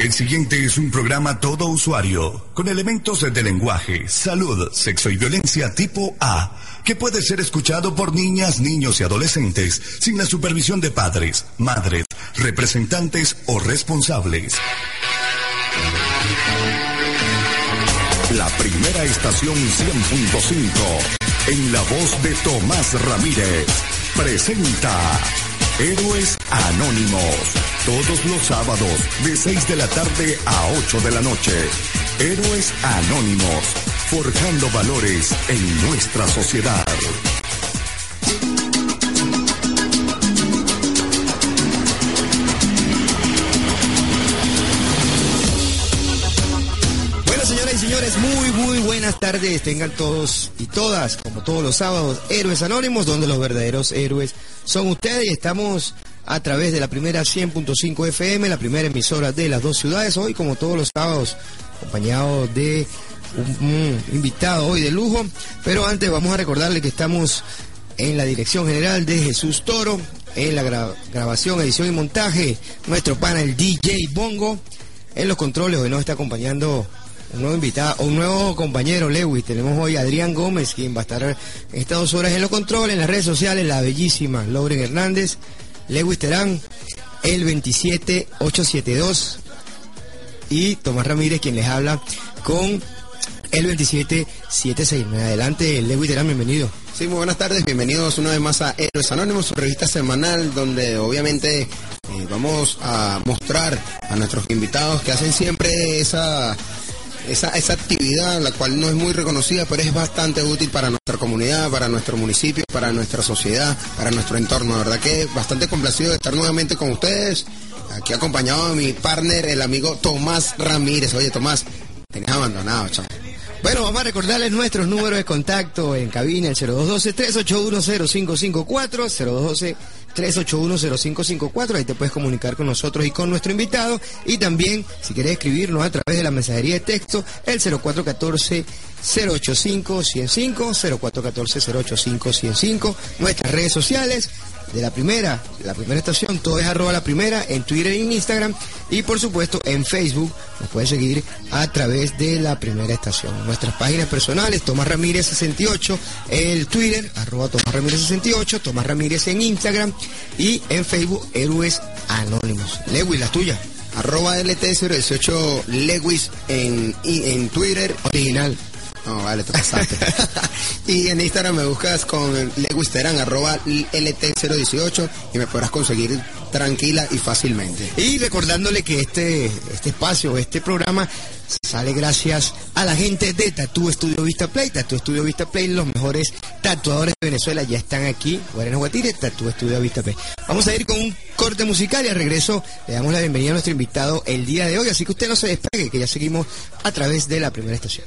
El siguiente es un programa todo usuario, con elementos de lenguaje, salud, sexo y violencia tipo A, que puede ser escuchado por niñas, niños y adolescentes sin la supervisión de padres, madres, representantes o responsables. La primera estación 100.5, en la voz de Tomás Ramírez, presenta Héroes Anónimos. Todos los sábados de 6 de la tarde a 8 de la noche. Héroes Anónimos. Forjando valores en nuestra sociedad. Bueno, señoras y señores, muy, muy buenas tardes. Tengan todos y todas, como todos los sábados, Héroes Anónimos, donde los verdaderos héroes son ustedes y estamos a través de la primera 100.5 FM, la primera emisora de las dos ciudades, hoy como todos los sábados, acompañado de un, invitado hoy de lujo, pero antes vamos a recordarle que estamos en la dirección general de Jesús Toro, en la gra- grabación, edición y montaje, nuestro pana el DJ Bongo, en los controles hoy nos está acompañando un nuevo invitado, un nuevo compañero, Lewis. Tenemos hoy a Adrián Gómez, quien va a estar en estas dos horas en los controles, en las redes sociales, la bellísima Lauren Hernández, Lewis Terán, el 27872 y Tomás Ramírez, quien les habla con el 27769. Adelante, Lewis Terán, bienvenido. Sí, muy buenas tardes, bienvenidos una vez más a Héroes Anónimos, su revista semanal donde obviamente eh, vamos a mostrar a nuestros invitados que hacen siempre esa, esa, esa actividad, la cual no es muy reconocida, pero es bastante útil para nuestra comunidad, para nuestro municipio, para nuestra sociedad, para nuestro entorno. La verdad que bastante complacido de estar nuevamente con ustedes, aquí acompañado de mi partner, el amigo Tomás Ramírez. Oye, Tomás, tenías abandonado, chaval. Bueno, vamos a recordarles nuestros números de contacto en cabina, el 0212-381-0554, 0212-381-0554, ahí te puedes comunicar con nosotros y con nuestro invitado, y también, si quieres escribirnos a través de la mensajería de texto, el 0414 085 105 0414 085 105 nuestras redes sociales de la primera, la primera estación, todo es arroba la primera, en Twitter y en Instagram, y por supuesto en Facebook nos puedes seguir a través de la primera estación. Nuestras páginas personales, Tomás Ramírez 68, el Twitter, arroba Tomás Ramírez 68, Tomás Ramírez en Instagram, y en Facebook, Héroes Anónimos. Lewis, la tuya. Arroba LT018 Lewis en, en Twitter. Original. No, vale, te pasaste. y en Instagram me buscas con Lewis Terán, arroba LT018 y me podrás conseguir tranquila y fácilmente. Y recordándole que este, este espacio, este programa sale gracias a la gente de Tatú Estudio Vista Play. Tatú Estudio Vista Play, los mejores tatuadores de Venezuela ya están aquí. Guarena Guatire, Tatú Estudio Vista Play. Vamos a ir con un corte musical y al regreso le damos la bienvenida a nuestro invitado el día de hoy. Así que usted no se despegue, que ya seguimos a través de la primera estación.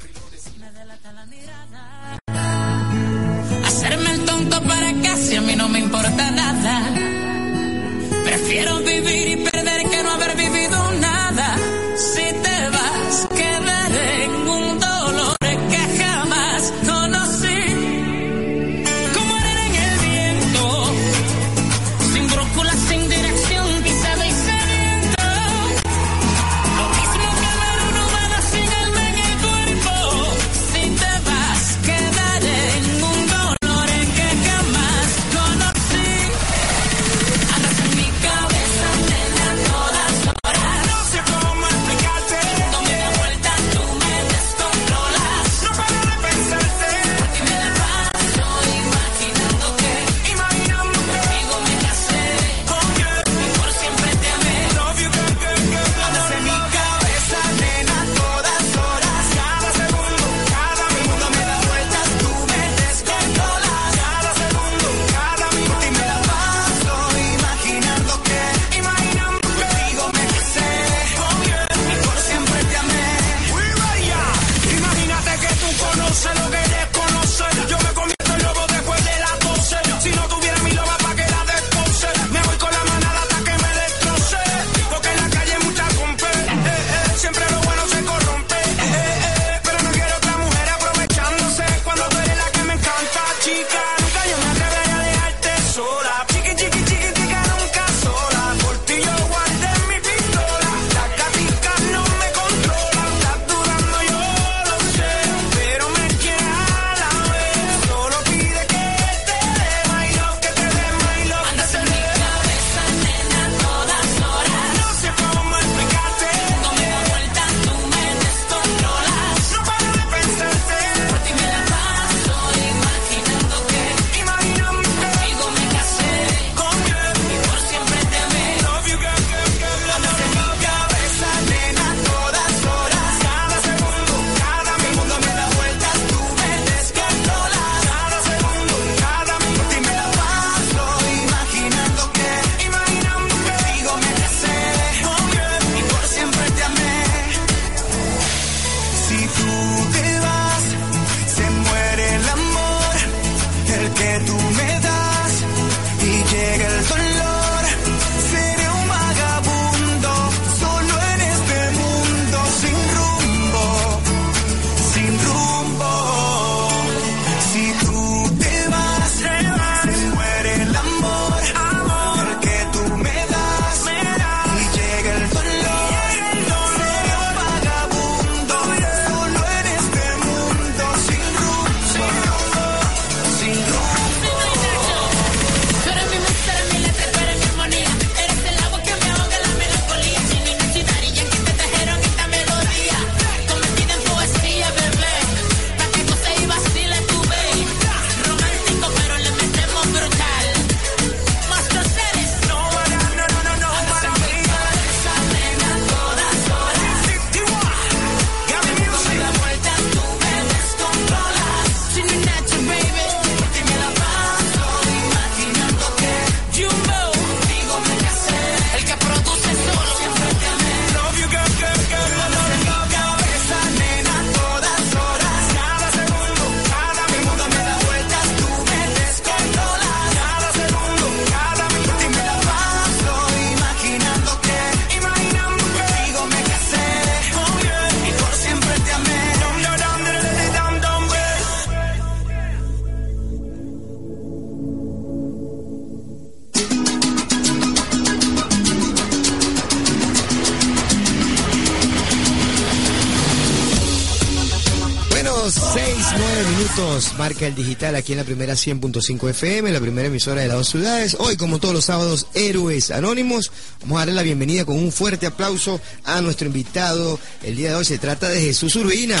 Marca el digital aquí en la primera 100.5 FM, la primera emisora de las dos ciudades. Hoy, como todos los sábados, Héroes Anónimos. Vamos a darle la bienvenida con un fuerte aplauso a nuestro invitado. El día de hoy se trata de Jesús Urbina.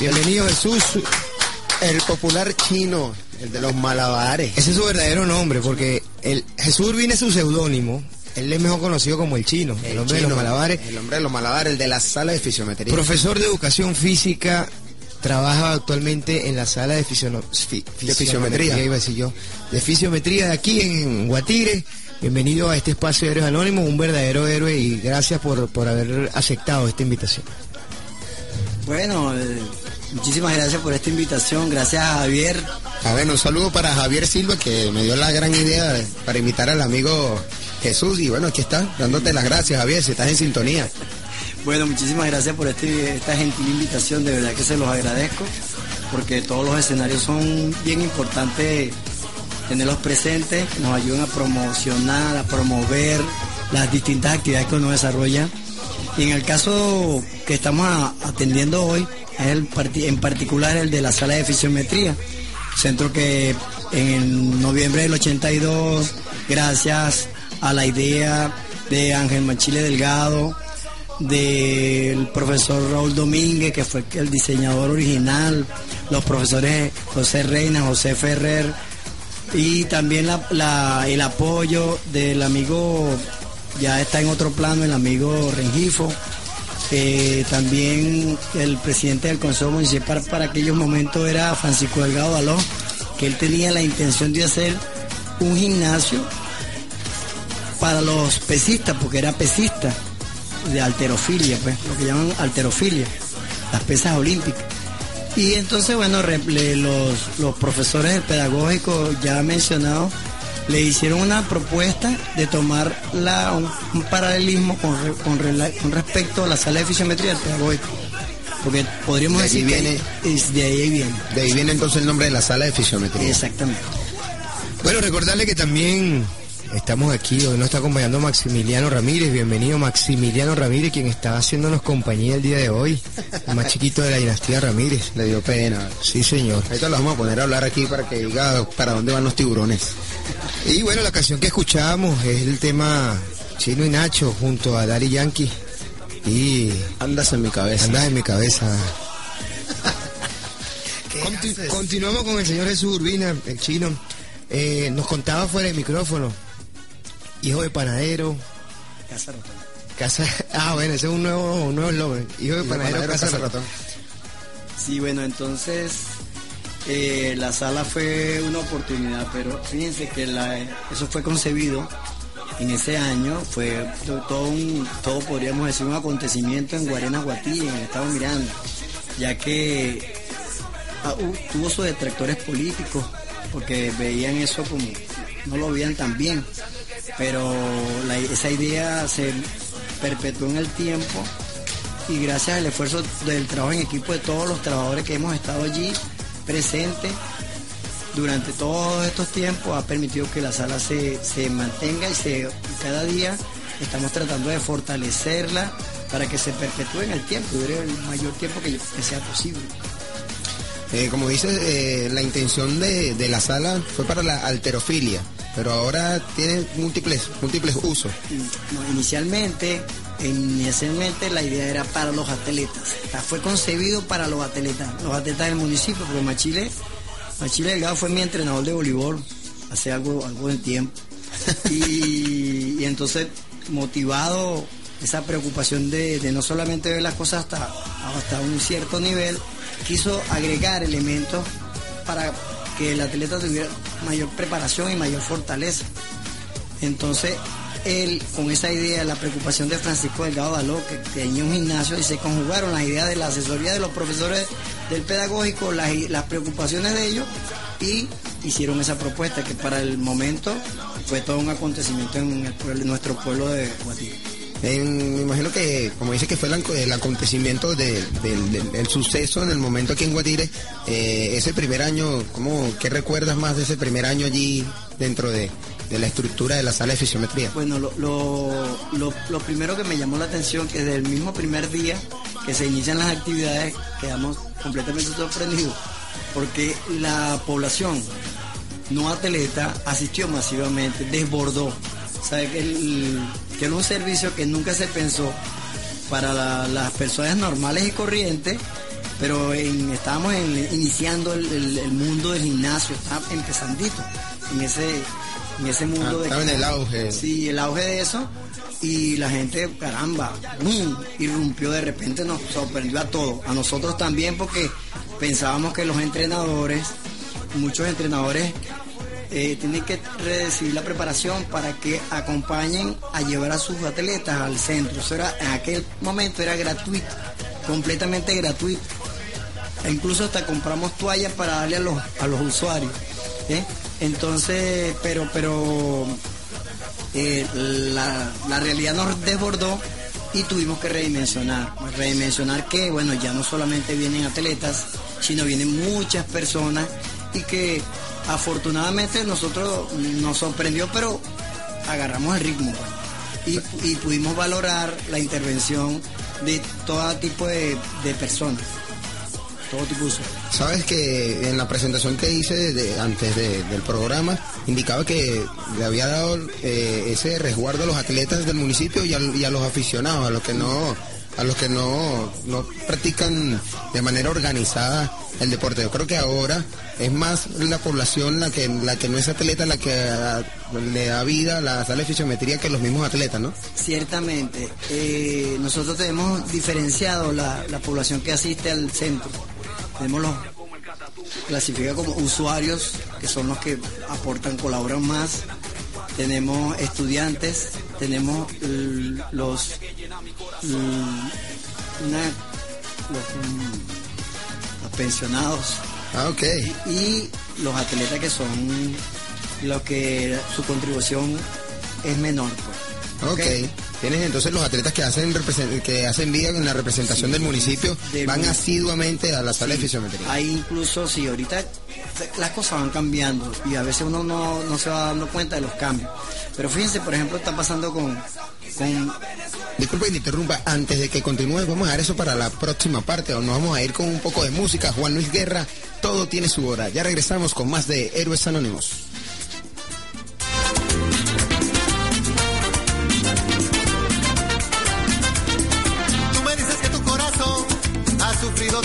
Bienvenido, Jesús. El popular chino, el de los malabares. Ese es su verdadero nombre, porque el Jesús Urbina es su seudónimo. Él es mejor conocido como el chino, el, hombre de los malabares. El hombre de los malabares, el de la sala de fisiometría. Profesor de educación física, trabaja actualmente en la sala de, fisiono- fi- De fisiometría. iba a decir yo, de fisiometría de aquí en Guatire. Bienvenido a este espacio de Héroes Anónimos, un verdadero héroe y gracias por, por haber aceptado esta invitación. Bueno, eh, muchísimas gracias por esta invitación. Gracias a Javier. A ver, un saludo para Javier Silva que me dio la gran idea de- para invitar al amigo Jesús. Y bueno, aquí está, dándote las gracias, Javier, si estás en sintonía. Bueno, muchísimas gracias por este- esta gentil invitación. De verdad que se los agradezco. Porque todos los escenarios son bien importantes tenerlos presentes. Nos ayudan a promocionar, a promover las distintas actividades que uno desarrolla. Y en el caso que estamos atendiendo hoy, es en particular el de la sala de fisiometría, centro que en noviembre del 82, gracias a la idea de Ángel Machile Delgado, del profesor Raúl Domínguez, que fue el diseñador original, los profesores José Reina, José Ferrer, y también el apoyo del amigo, ya está en otro plano, el amigo Rengifo, eh, también el presidente del Consejo Municipal para aquellos momentos era Francisco Delgado Baló, que él tenía la intención de hacer un gimnasio para los pesistas, porque era pesista de alterofilia, pues, lo que llaman alterofilia, las pesas olímpicas. Y entonces, bueno, los, los profesores del pedagógico ya mencionados le hicieron una propuesta de tomar la, un, un paralelismo con, re- con, con respecto a la sala de fisiometría del pedagógico. Porque podríamos De decir que viene- es- de ahí viene. De ahí viene entonces el nombre de la sala de fisiometría. Exactamente. Bueno, recordarle que también estamos aquí, hoy nos está acompañando Maximiliano Ramírez, bienvenido Maximiliano Ramírez, quien está haciéndonos compañía el día de hoy, el más chiquito de la dinastía Ramírez. Le dio pena. Sí, señor. Ahorita lo vamos a poner a hablar aquí para que diga para dónde van los tiburones. Y bueno, la canción que escuchábamos es el tema Chino y Nacho junto a Daddy Yankee. Y Andas en mi cabeza. andas en mi cabeza. Conti- continuamos con el señor Jesús Urbina, el chino. Eh, nos contaba fuera del micrófono. Hijo de panadero, Casa Rotón. casa. Ah, bueno, ese es un nuevo, un nuevo eslogan. Hijo de Hijo panadero, panadero, casa, casa ratón. Sí, bueno, entonces eh, la sala fue una oportunidad, pero fíjense que la- eso fue concebido en ese año, fue to- todo, un, todo podríamos decir un acontecimiento en Guarena Guatí, en el estado Miranda, ya que ah, tuvo sus detractores políticos, porque veían eso como, no lo veían tan bien, pero esa idea se perpetuó en el tiempo y gracias al esfuerzo del trabajo en equipo de todos los trabajadores que hemos estado allí presentes durante todos estos tiempos ha permitido que la sala se, se mantenga y se cada día estamos tratando de fortalecerla para que se perpetúe en el tiempo, dure el mayor tiempo que, que sea posible. Eh, como dices, eh, la intención de, de la sala fue para la alterofilia, pero ahora tiene múltiples, múltiples usos. No, inicialmente, inicialmente la idea era para los atletas. Fue concebido para los atletas, los atletas del municipio, porque Machile, Machile Delgado fue mi entrenador de voleibol hace algo, algo de tiempo. Y, y entonces, motivado esa preocupación de, de no solamente ver las cosas hasta, hasta un cierto nivel, quiso agregar elementos para que el atleta tuviera mayor preparación y mayor fortaleza. Entonces, él, con esa idea, la preocupación de Francisco Delgado Daló, que tenía un gimnasio y se conjugaron las ideas de la asesoría de los profesores del pedagógico, las, preocupaciones de ellos, y hicieron esa propuesta que para el momento fue todo un acontecimiento en en nuestro pueblo de Guatire. Me imagino que, como dice que fue el, ac- el acontecimiento de- del, suceso en el momento aquí en Guatire, eh, ese primer año, ¿cómo, ¿qué recuerdas más de ese primer año allí dentro de, la estructura de la sala de fisiometría? Bueno, lo, lo, lo- primero que me llamó la atención que desde el mismo primer día que se inician las actividades quedamos completamente sorprendidos porque la población no atleta asistió masivamente, desbordó. O sea, que era un servicio que nunca se pensó para la- las personas normales y corrientes, pero en- estábamos en- iniciando el, el- el mundo del gimnasio, estaba empezandito en ese, en ese mundo Ah, de... estaba en el auge. Sí, el auge de eso. Y la gente, caramba, ¡bum! irrumpió de repente, nos sorprendió a todos. A nosotros también porque pensábamos que los entrenadores, muchos entrenadores, eh, tienen que recibir la preparación para que acompañen a llevar a sus atletas al centro. Eso era, en aquel momento era gratuito, completamente gratuito. E incluso hasta compramos toallas para darle a los, a los usuarios. ¿eh? Entonces, pero, pero eh, la, la realidad nos desbordó y tuvimos que redimensionar. Redimensionar que, bueno, ya no solamente vienen atletas, sino vienen muchas personas y que afortunadamente nosotros nos sorprendió, pero agarramos el ritmo. pues. Y, pudimos valorar la intervención de todo tipo de, personas, todo tipo de. Sabes que en la presentación que hice antes de- del programa indicaba que le había dado eh, ese resguardo a los atletas del municipio y a los aficionados, a los que no a los que no, no practican de manera organizada el deporte. Yo creo que ahora es más la población la que la que no es atleta la que ah, le da vida a la sala de fisiometría que los mismos atletas, ¿no? Ciertamente, eh, nosotros tenemos diferenciado la, la población que asiste al centro. Tenemos los clasifica como usuarios, que son los que aportan, colaboran más. Tenemos estudiantes, tenemos los, una- los, mm, los pensionados Ah, ok. y los atletas que son los que su contribución es menor. pues. Ok. Tienes entonces los atletas que hacen que hacen vida en la representación del municipio, Del van asiduamente a la sala de fisiometría. Hay incluso, sí, ahorita las cosas van cambiando y a veces uno no, no se va dando cuenta de los cambios. Pero fíjense, por ejemplo, está pasando con, con Disculpe que te interrumpa, antes de que continúe, vamos a dejar eso para la próxima parte, o nos vamos a ir con un poco de música. Juan Luis Guerra, todo tiene su hora. Ya regresamos con más de Héroes Anónimos.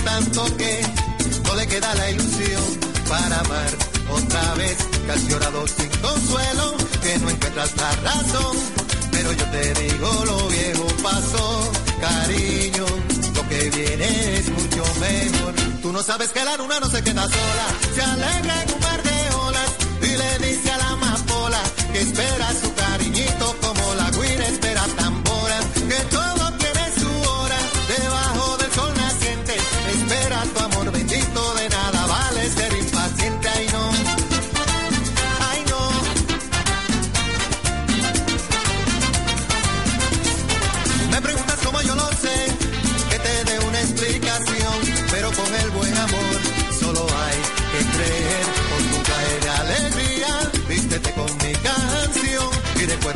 Tanto que no le queda la ilusión para amar otra vez. Has llorado sin consuelo, que no encuentras la razón. Pero yo te digo, lo viejo pasó, cariño. Lo que viene es mucho mejor. Tú no sabes que la luna no se queda sola, se alegra en un mar de olas y le dice a la amapola que espera su cariñito como la guira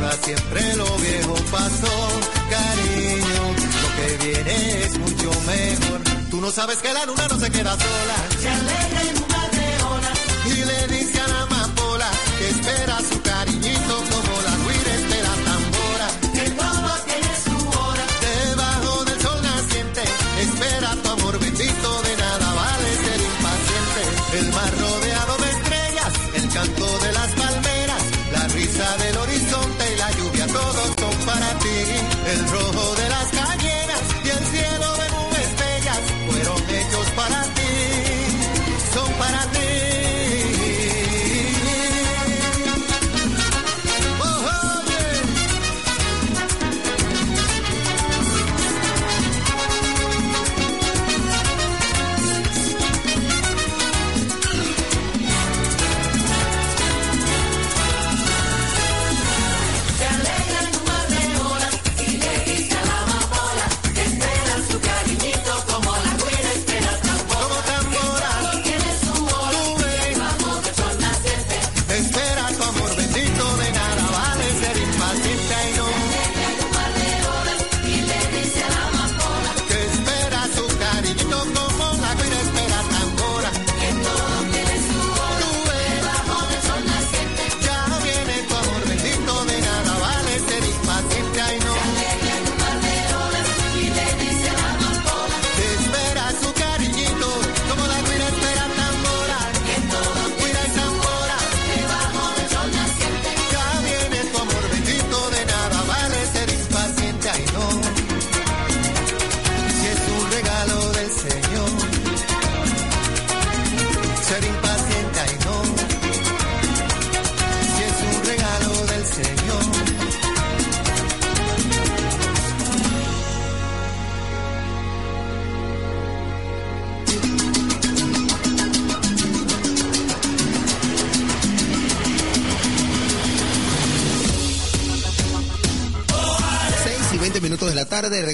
recuerda siempre lo viejo pasó, cariño, lo que viene es mucho mejor. Tú no sabes que la luna no se queda sola, se alegra en un mar de olas y le dice a la amapola que espera su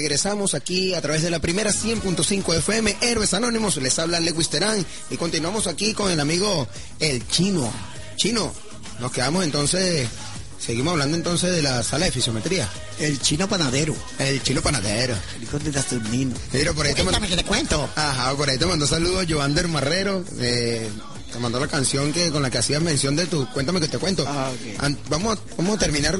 Regresamos aquí a través de la primera 100.5 FM, Héroes Anónimos. Les habla Lewis Terán y continuamos aquí con el amigo El Chino. Chino, nos quedamos entonces, seguimos hablando entonces de la sala de fisiometría. El chino panadero. El chino panadero. El hijo de Saturnino. Mira, por ahí te mandó, que te cuento. ajá, por ahí te mandó saludos Joander Marrero. eh, te mandó la canción que con la que hacías mención de tu Cuéntame que te cuento. Ah, ok. An- vamos, vamos a terminar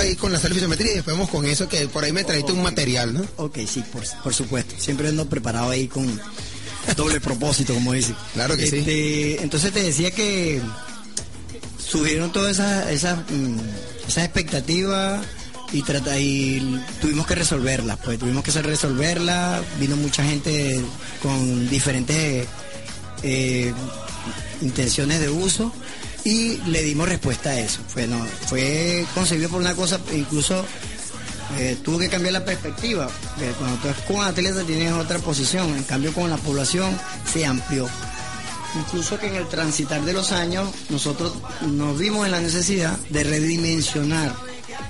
ahí con la fisiometría y después vamos con eso que por ahí me traíste un material, ¿no? Ok, sí, por, por supuesto. Siempre ando preparado ahí con doble propósito, como dice. Claro que sí. Este, Entonces te decía que surgieron todas esas, esas, mm, esas expectativas y, trata, y tuvimos que resolverlas, pues tuvimos que resolverlas. Vino mucha gente con diferentes eh, intenciones de uso y le dimos respuesta a eso. Fue, no, fue concebido por una cosa, incluso eh, tuvo que cambiar la perspectiva. Eh, Cuando tú eres con atleta tienes otra posición, en cambio con la población se amplió. Incluso que en el transitar de los años nosotros nos vimos en la necesidad de redimensionar,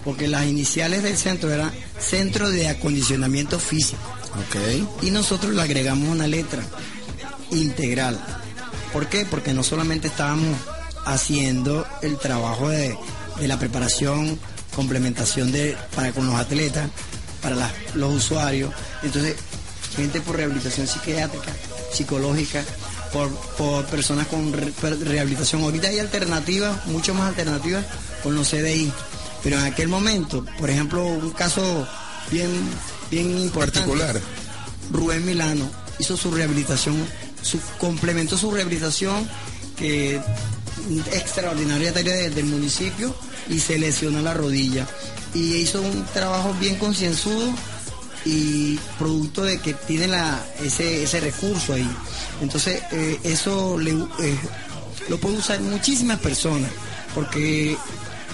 porque las iniciales del centro eran Centro de Acondicionamiento Físico y nosotros le agregamos una letra integral. ¿Por qué? Porque no solamente estábamos haciendo el trabajo de, de la preparación, complementación de, para con los atletas, para las- los usuarios, entonces gente por rehabilitación psiquiátrica, psicológica, por, por personas con re- rehabilitación. Ahorita hay alternativas, mucho más alternativas con los CDI. Pero en aquel momento, por ejemplo, un caso bien, bien importante. Particular. Rubén Milano hizo su rehabilitación, su, complementó su rehabilitación que extraordinaria tarea de- del municipio y se lesionó la rodilla. Y hizo un trabajo bien concienzudo y producto de que tiene la, ese, ese recurso ahí. Entonces, eh, eso le, eh, lo pueden usar muchísimas personas, porque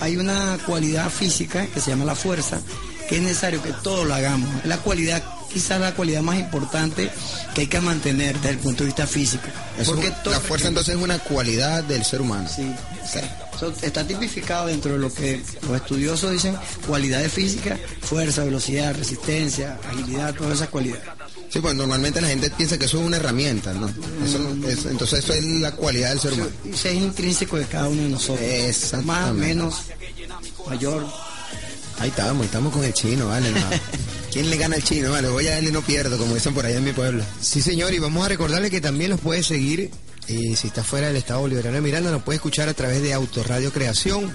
hay una cualidad física que se llama la fuerza, que es necesario que todos lo hagamos. La cualidad, quizás la cualidad más importante que hay que mantener desde el punto de vista físico. Eso- porque la fuerza entonces es una cualidad del ser humano. Sí, sí. Está tipificado dentro de lo que los estudiosos dicen cualidades físicas, fuerza, velocidad, resistencia, agilidad, todas esas cualidades. Sí, pues normalmente la gente piensa que eso es una herramienta, ¿no? Eso no- es- entonces eso es la cualidad del ser humano. Eso es intrínseco de cada uno de nosotros. Más, menos, mayor. Ahí estamos, estamos con el chino, vale. ¿Quién le gana al chino? Vale, voy a y no pierdo, como dicen por allá en mi pueblo. Sí, señor, y vamos a recordarle que también nos puede seguir, eh, si está fuera del estado bolivariano de Miranda, nos puede escuchar a través de Autoradio Creación.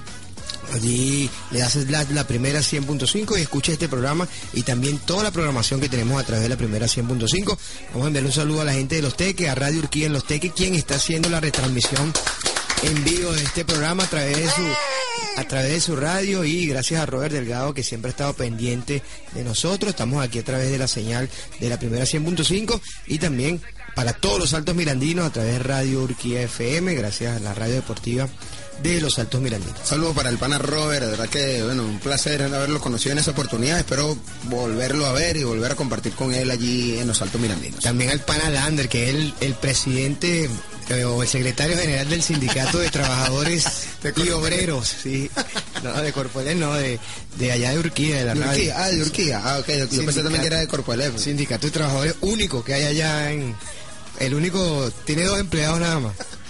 Allí le haces la, la primera 100.5 y escucha este programa y también toda la programación que tenemos a través de la primera 100.5. Vamos a enviar un saludo a la gente de Los Teques, a Radio Urquía en Los Teques, quien está haciendo la retransmisión en vivo de este programa a través de su a través de su radio y gracias a Robert Delgado que siempre ha estado pendiente de nosotros. Estamos aquí a través de la señal de la primera 100.5 y también para todos los altos mirandinos a través de Radio Urquía FM, gracias a la radio deportiva de los altos mirandinos. Saludos para el pana Robert, de verdad que, bueno, un placer haberlo conocido en esa oportunidad. Espero volverlo a ver y volver a compartir con él allí en los Altos Mirandinos. También al pana Lander, que es el, el presidente eh, o el secretario general del Sindicato de Trabajadores y Obreros, sí. No, de Corpoelec, no, de, de allá de Urquía, de la De radio. Urquía, ah, de Urquía. Ah, ok, yo pensé también que era de Corpoelef. Sindicato de Trabajadores único que hay allá en... El único, tiene dos empleados nada más.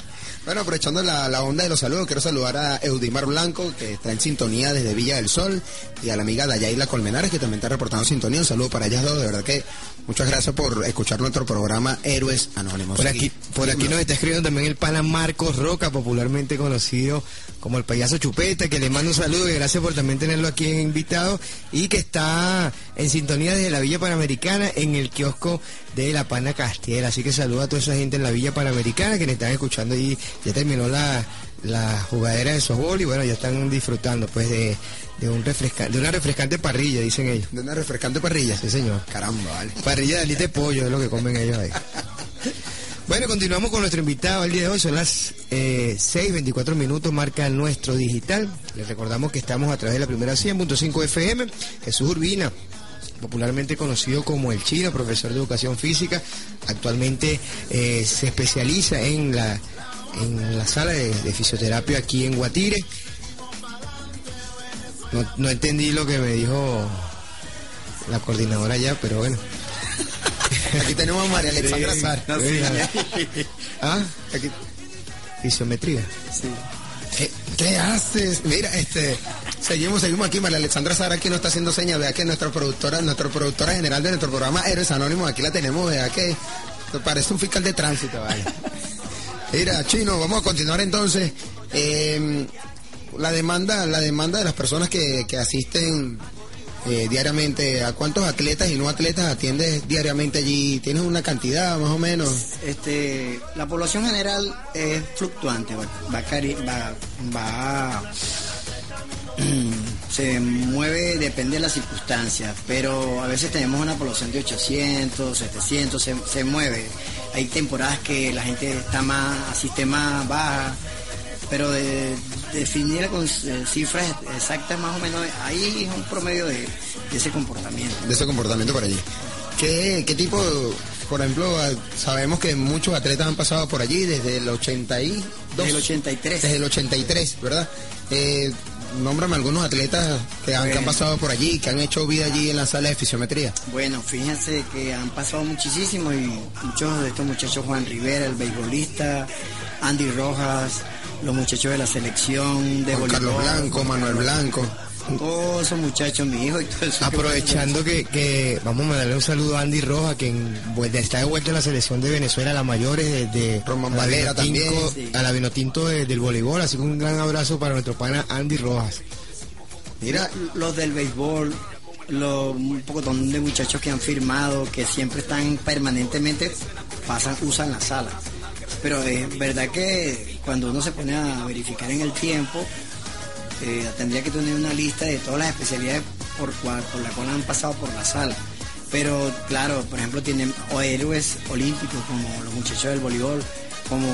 Bueno, aprovechando la, la onda de los saludos, quiero saludar a Eudimar Blanco, que está en sintonía desde Villa del Sol, y a la amiga Dayaila Colmenares, que también está reportando sintonía. Un saludo para ellas dos, de verdad que muchas gracias por escuchar nuestro programa Héroes Anónimos. Por aquí, por aquí nos está escribiendo también el pana Marcos Roca, popularmente conocido como el payaso Chupeta, que le mando un saludo y gracias por también tenerlo aquí en invitado y que está en sintonía desde la Villa Panamericana en el kiosco de la Pana Castiel. Así que saludo a toda esa gente en la Villa Panamericana que nos están escuchando y ya terminó la, la jugadera de softball y bueno, ya están disfrutando pues de, de un refresca, de una refrescante parrilla, dicen ellos. De una refrescante parrilla. Sí, señor. Caramba, vale. Parrilla de alita de pollo es lo que comen ellos ahí. Bueno, continuamos con nuestro invitado el día de hoy. Son las eh, 6.24 minutos, marca nuestro digital. Les recordamos que estamos a través de la primera 100.5 FM. Jesús Urbina, popularmente conocido como el chino, profesor de educación física. Actualmente eh, se especializa en la, en la sala de, fisioterapia aquí en Guatire. No, no entendí lo que me dijo la coordinadora ya, pero bueno. Aquí tenemos a María Alexandra. No, sí. ¿Ah? Aquí- Isometría. Sí. ¿Qué, qué haces? Mira, este, seguimos, seguimos aquí. María Alexandra Sara aquí nos está haciendo señas. Vea que nuestra productora, nuestra productora general de nuestro programa Héroes Anónimos, aquí la tenemos. Vea que parece un fiscal de tránsito, vale. Mira, Chino, vamos a continuar entonces. Eh, la demanda, la demanda de las personas que, que asisten eh, diariamente, ¿a cuántos atletas y no atletas atiendes diariamente allí? ¿Tienes una cantidad más o menos? Este, la población general es fluctuante, va, va, se mueve, depende de las circunstancias, pero a veces tenemos una población de 800, 700, se, se mueve. Hay temporadas que la gente está más, asiste más baja, pero de, definir con eh, cifras exactas más o menos, ahí es un promedio de, de ese comportamiento. de ese comportamiento por allí. ¿Qué, qué tipo, por ejemplo, sabemos que muchos atletas han pasado por allí desde el 82? Desde el 83. Desde el 83, ¿verdad? Eh, nómbrame algunos atletas que han, que han Bueno. pasado por allí, que han hecho vida allí en la sala de fisiometría. Bueno, fíjense que han pasado muchísimo y muchos de estos muchachos, Juan Rivera, el beisbolista, Andy Rojas, los muchachos de la selección de Juan Carlos Blanco, Manuel Blanco. Todos esos muchachos, mi hijo y todo eso. Aprovechando que, que vamos a mandarle un saludo a Andy Roja, que en- está de vuelta en la selección de Venezuela, la mayores de, de Román Valera también, sí. a la Vinotinto de- del voleibol, así que un gran abrazo para nuestro pana Andy Rojas. Mira, los del béisbol, los un poco de muchachos que han firmado, que siempre están permanentemente, pasan, usan la sala. Pero es verdad que cuando uno se pone a verificar en el tiempo, eh, tendría que tener una lista de todas las especialidades por, cual, por la cual han pasado por la sala. Pero claro, por ejemplo, tienen héroes olímpicos como los muchachos del voleibol, como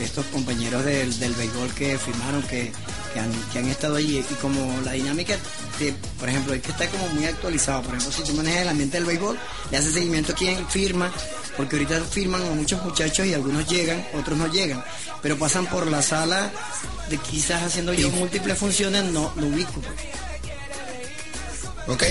estos compañeros del, del béisbol que firmaron, que, que han, que han estado allí. Y como la dinámica, de, por ejemplo, hay que estar como muy actualizado. Por ejemplo, si tú manejas el ambiente del béisbol, le haces seguimiento a quien firma, porque ahorita firman a muchos muchachos y algunos llegan, otros no llegan. Pero pasan por la sala de quizás haciendo yo múltiples funciones, no lo ubico. ¿ok?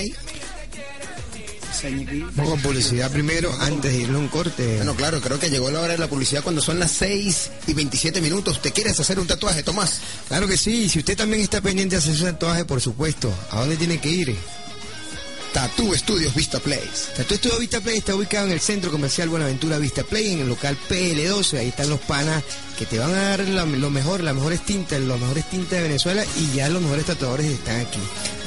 Vamos con publicidad primero, antes de a un corte. Bueno, claro, creo que llegó la hora de la publicidad cuando son las 6 y 27 minutos. ¿Te quieres hacer un tatuaje, Tomás? Claro que sí, si usted también está pendiente de hacer su tatuaje, por supuesto, ¿a dónde tiene que ir? Tattoo Studios Vista Place. Tatu Estudio Vista Play está ubicado en el centro comercial Buenaventura Vista Play, en el local PL12. Ahí están los panas que te van a dar la- lo mejor, las mejores tintas, los mejores tintas de Venezuela y ya los mejores tatuadores están aquí.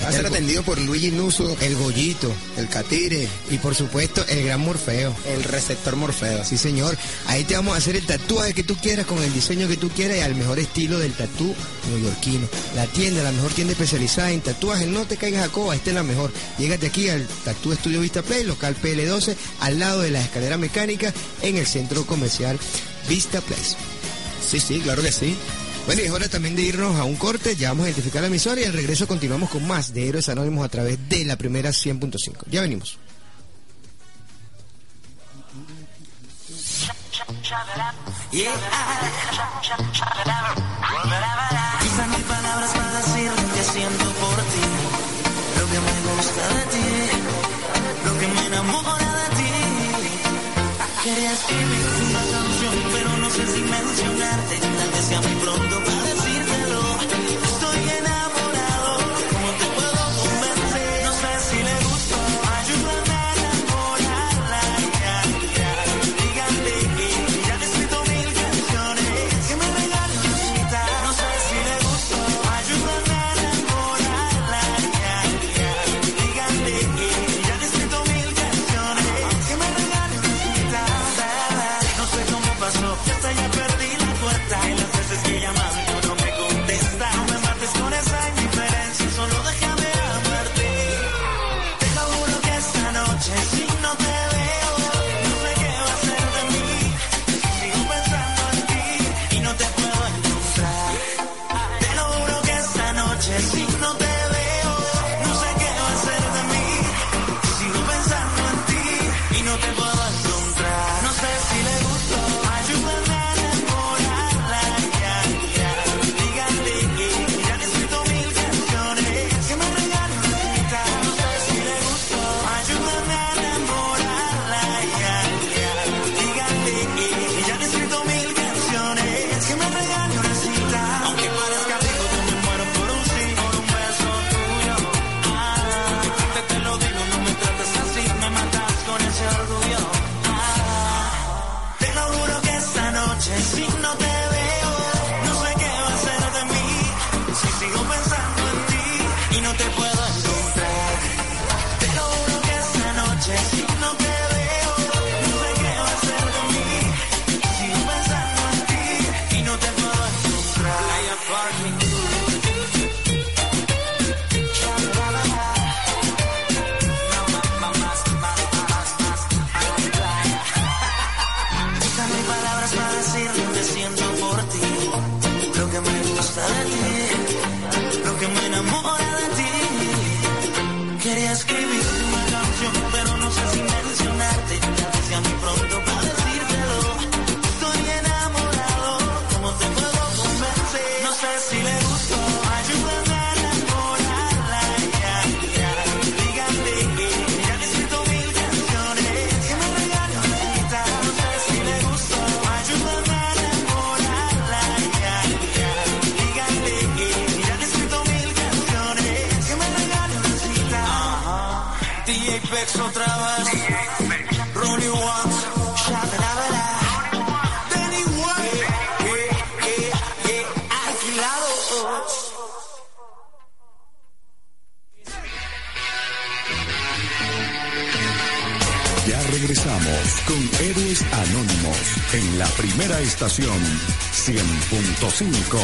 Va a ser atendido por Luigi Nuso, el Gollito el Catire, y por supuesto el Gran Morfeo. el receptor Morfeo. Sí, señor. Ahí te vamos a hacer el tatuaje que tú quieras, con el diseño que tú quieras y al mejor estilo del tatú neoyorquino. La tienda, la mejor tienda especializada en tatuajes. No te caigas a coba, esta es la mejor. Llégate aquí al Tatú Estudio Vista Play, local PL12, al lado de la escalera mecánica, en el centro comercial Vista Place. Sí, sí, claro que sí. Bueno, y es hora también de irnos a un corte. Ya vamos a identificar la emisora y al regreso continuamos con más de Héroes Anónimos a través de la primera 100.5. Ya venimos. Quizá no hay palabras para decir lo que siento por ti, lo que me gusta de ti, lo que me enamora de ti. Quería escribir una canción, pero no sé si mencionarte, tal vez sea muy pronto para decírtelo. 100.5.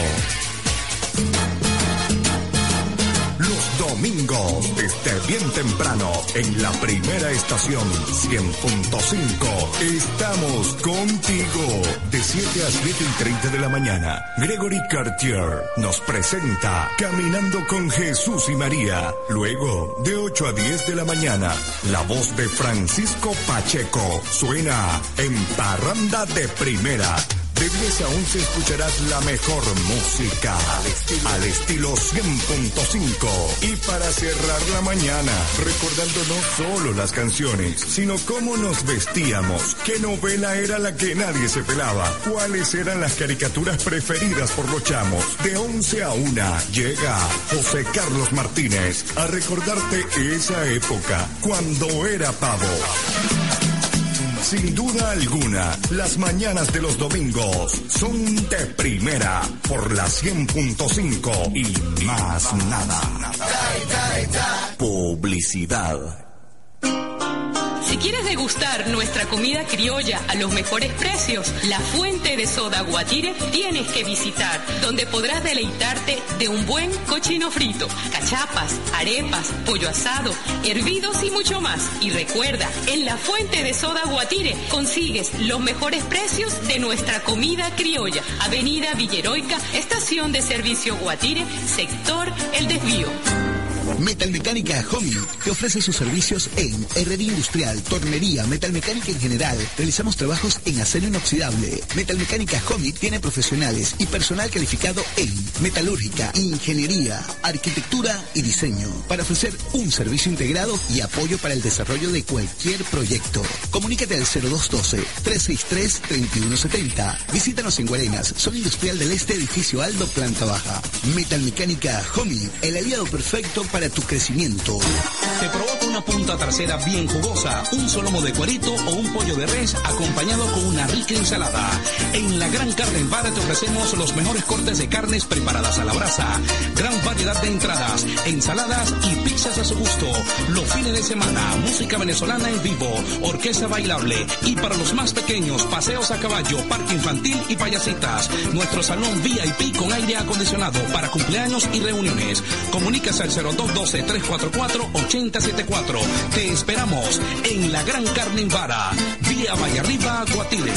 Los domingos, desde bien temprano, en la primera estación 100.5, estamos contigo. De 7 a 7 y 30 de la mañana, Gregory Cartier nos presenta Caminando con Jesús y María. Luego, de 8 a 10 de la mañana, la voz de Francisco Pacheco suena en Parranda de Primera. De 10 a 11 escucharás la mejor música al estilo, 100.5. Y para cerrar la mañana, recordando no solo las canciones, sino cómo nos vestíamos, qué novela era la que nadie se pelaba, cuáles eran las caricaturas preferidas por los chamos. De 11 a 1 llega José Carlos Martínez a recordarte esa época, cuando era pavo. Sin duda alguna, las mañanas de los domingos son de primera por la 100.5 y más nada. Publicidad. Si quieres degustar nuestra comida criolla a los mejores precios, la fuente de soda Guatire tienes que visitar, donde podrás deleitarte de un buen cochino frito, cachapas, arepas, pollo asado, hervidos y mucho más. Y recuerda, en la fuente de soda Guatire consigues los mejores precios de nuestra comida criolla. Avenida Villeroica, estación de servicio Guatire, sector El Desvío. Metalmecánica Homie te ofrece sus servicios en herrería industrial, tornería, metalmecánica en general. Realizamos trabajos en acero inoxidable. Metalmecánica Homie tiene profesionales y personal calificado en metalúrgica, ingeniería, arquitectura y diseño para ofrecer un servicio integrado y apoyo para el desarrollo de cualquier proyecto. Comunícate al 0212-363-3170. Visítanos en Guarenas, zona industrial del este, edificio Aldo, planta baja. Metalmecánica Homie, el aliado perfecto para tu crecimiento. Te provoca una punta trasera bien jugosa, un solomo de cuerito o un pollo de res acompañado con una rica ensalada. En la Gran Carne en Bar te ofrecemos los mejores cortes de carnes preparadas a la brasa, gran variedad de entradas, ensaladas y pizzas a su gusto. Los fines de semana, música venezolana en vivo, orquesta bailable y para los más pequeños, paseos a caballo, parque infantil y payasitas. Nuestro salón VIP con aire acondicionado para cumpleaños y reuniones. Comunícase al 0212-344-8074. Te esperamos en la Gran Carne en Vara, vía Valle Arriba, Guatire.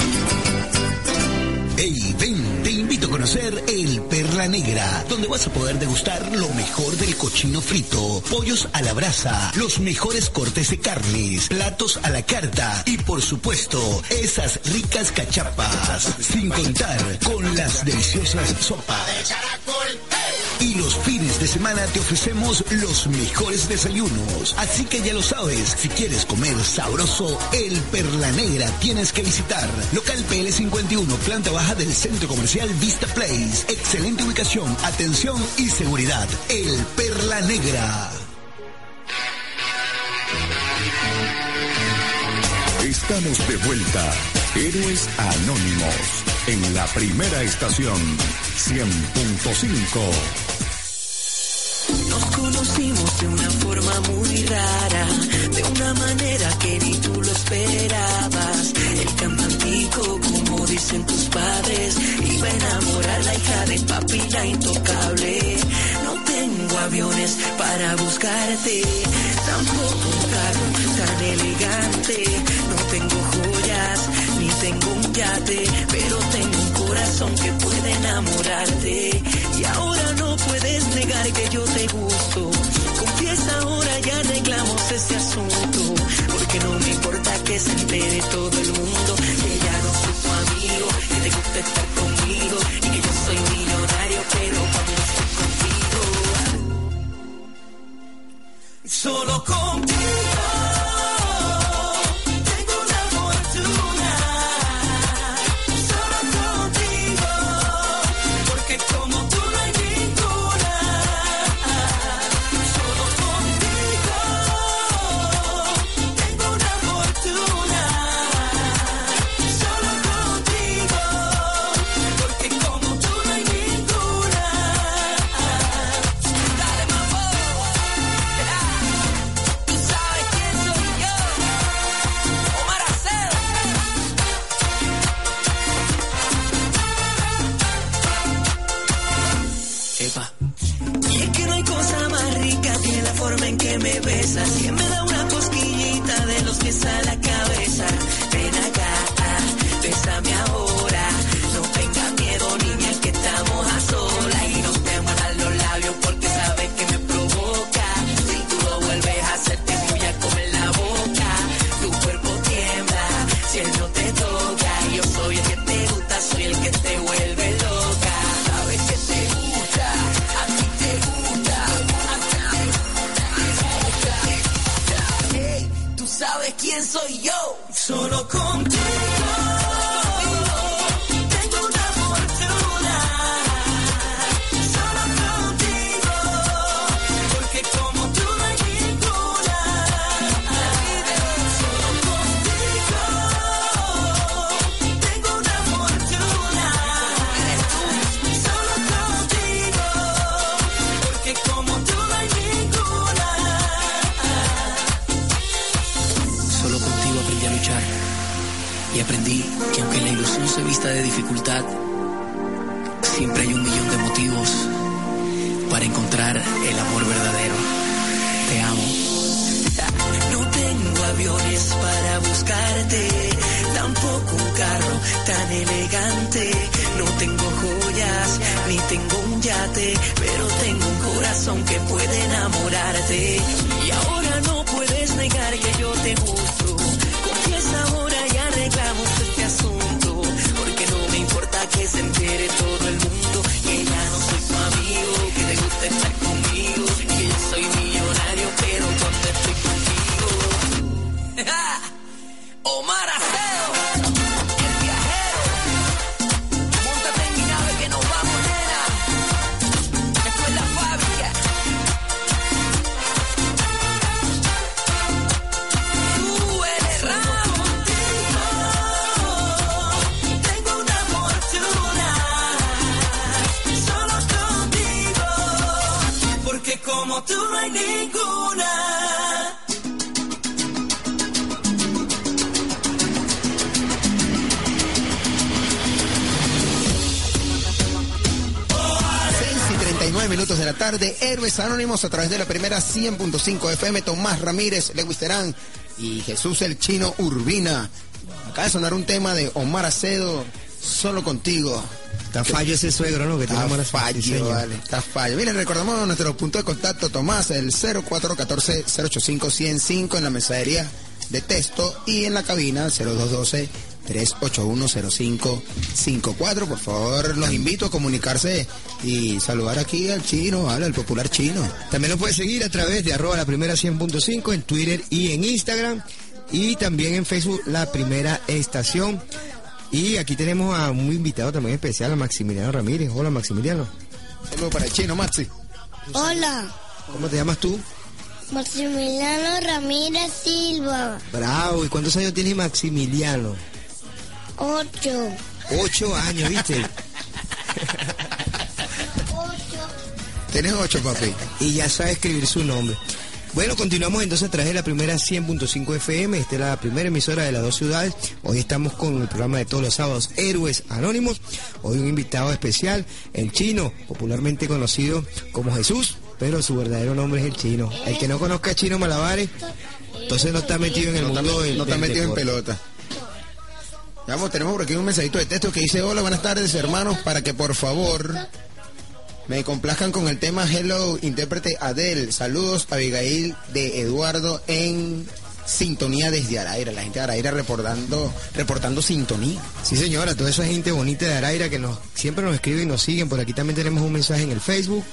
Hey, ven, te invito a conocer el Perla Negra, donde vas a poder degustar lo mejor del cochino frito, pollos a la brasa, los mejores cortes de carnes, platos a la carta y por supuesto, esas ricas cachapas, sin contar con las deliciosas sopas. Y los fines de semana te ofrecemos los mejores desayunos. Así que ya lo sabes, si quieres comer sabroso, el Perla Negra tienes que visitar. Local PL 51, planta baja del Centro Comercial Vista Place. Excelente ubicación, atención y seguridad. El Perla Negra. Estamos de vuelta. Héroes Anónimos. En la primera estación. 100.5. Nos conocimos de una forma muy rara, de una manera que ni tú lo esperabas. El campantico, como dicen tus padres, iba a enamorar la hija de papi, la intocable. No tengo aviones para buscarte, tampoco un carro tan elegante. No tengo joyas, tengo un yate, pero tengo un corazón que puede enamorarte. Y ahora no puedes negar que yo te gusto. Confiesa ahora y arreglamos ese asunto. Porque no me importa que se entere todo el mundo. Que ya no soy tu amigo, que te gusta estar conmigo. Y que yo soy millonario, pero cuando estoy contigo. Solo contigo. minutos de la tarde. Héroes Anónimos a través de la primera 100.5 FM. Tomás Ramírez, Lewis Terán y Jesús el Chino Urbina. Acaba de sonar un tema de Omar Acedo, solo contigo. Está fallo ese suegro, ¿no? Que está tiene fallo, está fallo. Miren, recordamos nuestro punto de contacto, Tomás, el 0414-085-105 en la mensajería de texto y en la cabina 0212 3810554. Por favor, los invito a comunicarse y saludar aquí al chino, ¿vale? al popular chino. También lo puedes seguir a través de arroba la primera 100.5 en Twitter y en Instagram. Y también en Facebook La Primera Estación. Y aquí tenemos a un invitado también especial, a Maximiliano Ramírez. Hola Maximiliano. Saludos para el chino, Maxi. Hola, ¿Cómo te llamas tú? Maximiliano Ramírez Silva, Bravo. ¿Y cuántos años tiene Maximiliano? Ocho. Ocho años, ¿viste? Tienes ocho, papi. y ya sabe escribir su nombre. Bueno, continuamos entonces a través de la primera 100.5 FM. Esta es la primera emisora de las dos ciudades. Hoy estamos con el programa de todos los sábados, Héroes Anónimos. Hoy un invitado especial, el chino, popularmente conocido como Jesús, pero su verdadero nombre es el chino. El que no conozca a Chino Malabares, entonces no está metido en el No está, mundo del no está metido en deporte. pelota. Vamos, tenemos por aquí un mensajito de texto que dice, hola, buenas tardes hermanos, para que por favor me complazcan con el tema Hello, intérprete Adele. Saludos, Abigail de Eduardo en sintonía desde Araira. La gente de Araira reportando, reportando sintonía. Sí, señora, toda esa gente bonita de Araira que nos siempre nos escribe y nos siguen. Por aquí también tenemos un mensaje en el Facebook.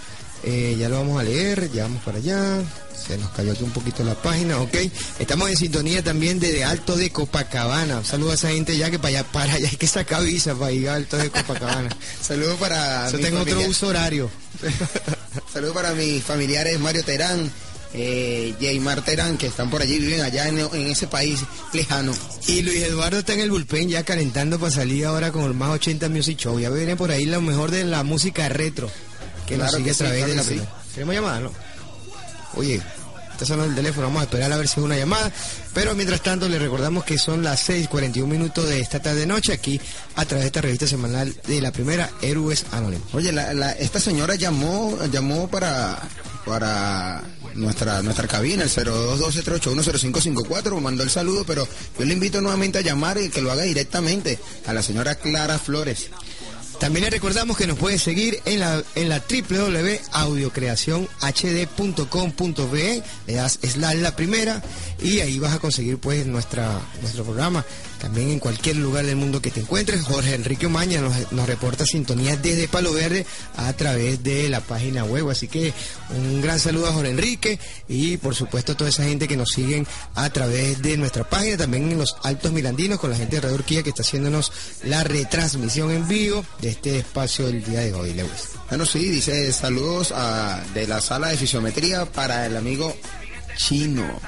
Eh, ya lo vamos a leer, ya vamos para allá. Se nos cayó aquí un poquito la página, ok. Estamos en sintonía también desde Alto de Copacabana. Un saludo a esa gente ya que para allá, para allá hay que sacar visa para ir a Alto de Copacabana. Saludos para Yo tengo otro uso horario. Saludos para mis familiares Mario Terán, eh, Jaymar Terán, que están por allí, viven allá en, en ese país lejano. Y Luis Eduardo está en el bullpen ya calentando para salir ahora con el más 80 Music Show. Ya viene por ahí lo mejor de la música retro. Que nos Claro sigue que a través claro de la sí. ¿Queremos llamada, no? Oye, está sonando el teléfono, vamos a esperar a ver si es una llamada. Pero mientras tanto, le recordamos que son las 6:41 minutos de esta tarde noche aquí a través de esta revista semanal de la primera Héroes Anónimos. Oye, la, la- esta señora llamó, llamó para, para nuestra nuestra cabina, el 0212-381-0554, mandó el saludo, pero yo le invito nuevamente a llamar y que lo haga directamente a la señora Clara Flores. También le recordamos que nos puede seguir en la, en la www.audiocreacionhd.com.be, le das slash la primera y ahí vas a conseguir pues nuestra, nuestro programa. También en cualquier lugar del mundo que te encuentres, Jorge Enrique Omaña nos, nos reporta sintonía desde Palo Verde a través de la página web. Así que un gran saludo a Jorge Enrique y por supuesto a toda esa gente que nos siguen a través de nuestra página, también en los Altos Mirandinos con la gente de Radio Kia que está haciéndonos la retransmisión en vivo de este espacio del día de hoy, Lewis. Bueno, sí, dice saludos a- de la sala de fisiometría para el amigo Chino.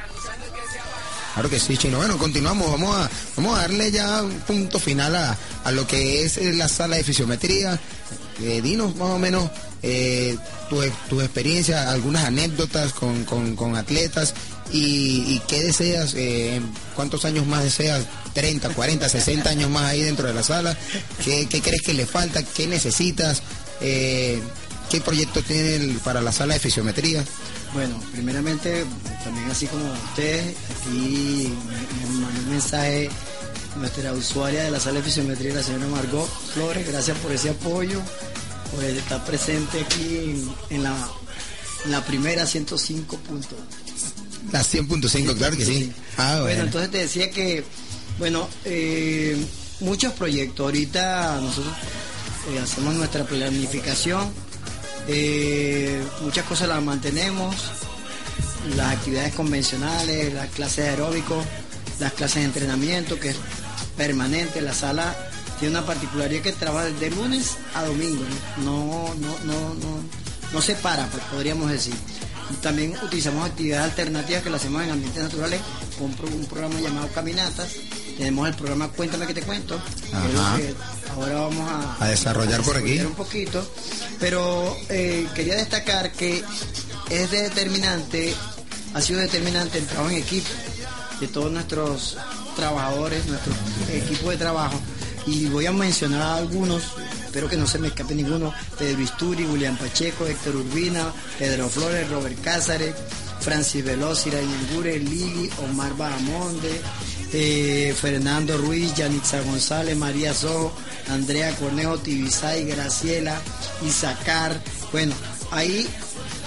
Claro que sí, Chino. Bueno, continuamos. Vamos a, vamos a darle ya un punto final a, a lo que es eh, la sala de fisiometría. Eh, dinos más o menos eh, tu, tu experiencia, algunas anécdotas con, con- atletas y, qué deseas, eh, cuántos años más deseas, 30, 40, 60 años más ahí dentro de la sala. ¿Qué, crees que le falta? ¿Qué necesitas? ¿Qué proyecto tiene el- para la sala de fisiometría? Bueno, primeramente, también así como ustedes, aquí me, mandó un mensaje nuestra usuaria de la sala de fisiometría, la señora Margot Flores, gracias por ese apoyo, por estar presente aquí en, en la, en la primera 105 puntos. La 100.5, claro que sí. Ah, Bueno, bueno. entonces te decía que, bueno, eh, muchos proyectos. Ahorita nosotros eh, hacemos nuestra planificación, eh, muchas cosas las mantenemos, las actividades convencionales, las clases de aeróbico, las clases de entrenamiento, que es permanente. La sala tiene una particularidad que trabaja de lunes a domingo, no, no, no, no, no se para, pues podríamos decir. También utilizamos actividades alternativas que las hacemos en ambientes naturales con un, pro- un programa llamado Caminatas. Tenemos el programa Cuéntame que te cuento, que ahora vamos a, A desarrollar por aquí. desarrollar un poquito. Pero eh, quería destacar que es determinante, ha sido determinante el trabajo en equipo de todos nuestros trabajadores, nuestro equipo de trabajo. Y voy a mencionar a algunos, espero que no se me escape ninguno, Pedro Isturi, William Pacheco, Héctor Urbina, Pedro Flores, Robert Cázares, Francis Veloz, Iraí Ngure, Lili, Omar Bahamonde, eh, Fernando Ruiz, Yanitza González, María Sojo, Andrea Cornejo, Tibisay, Graciela, Isacar. Bueno, ahí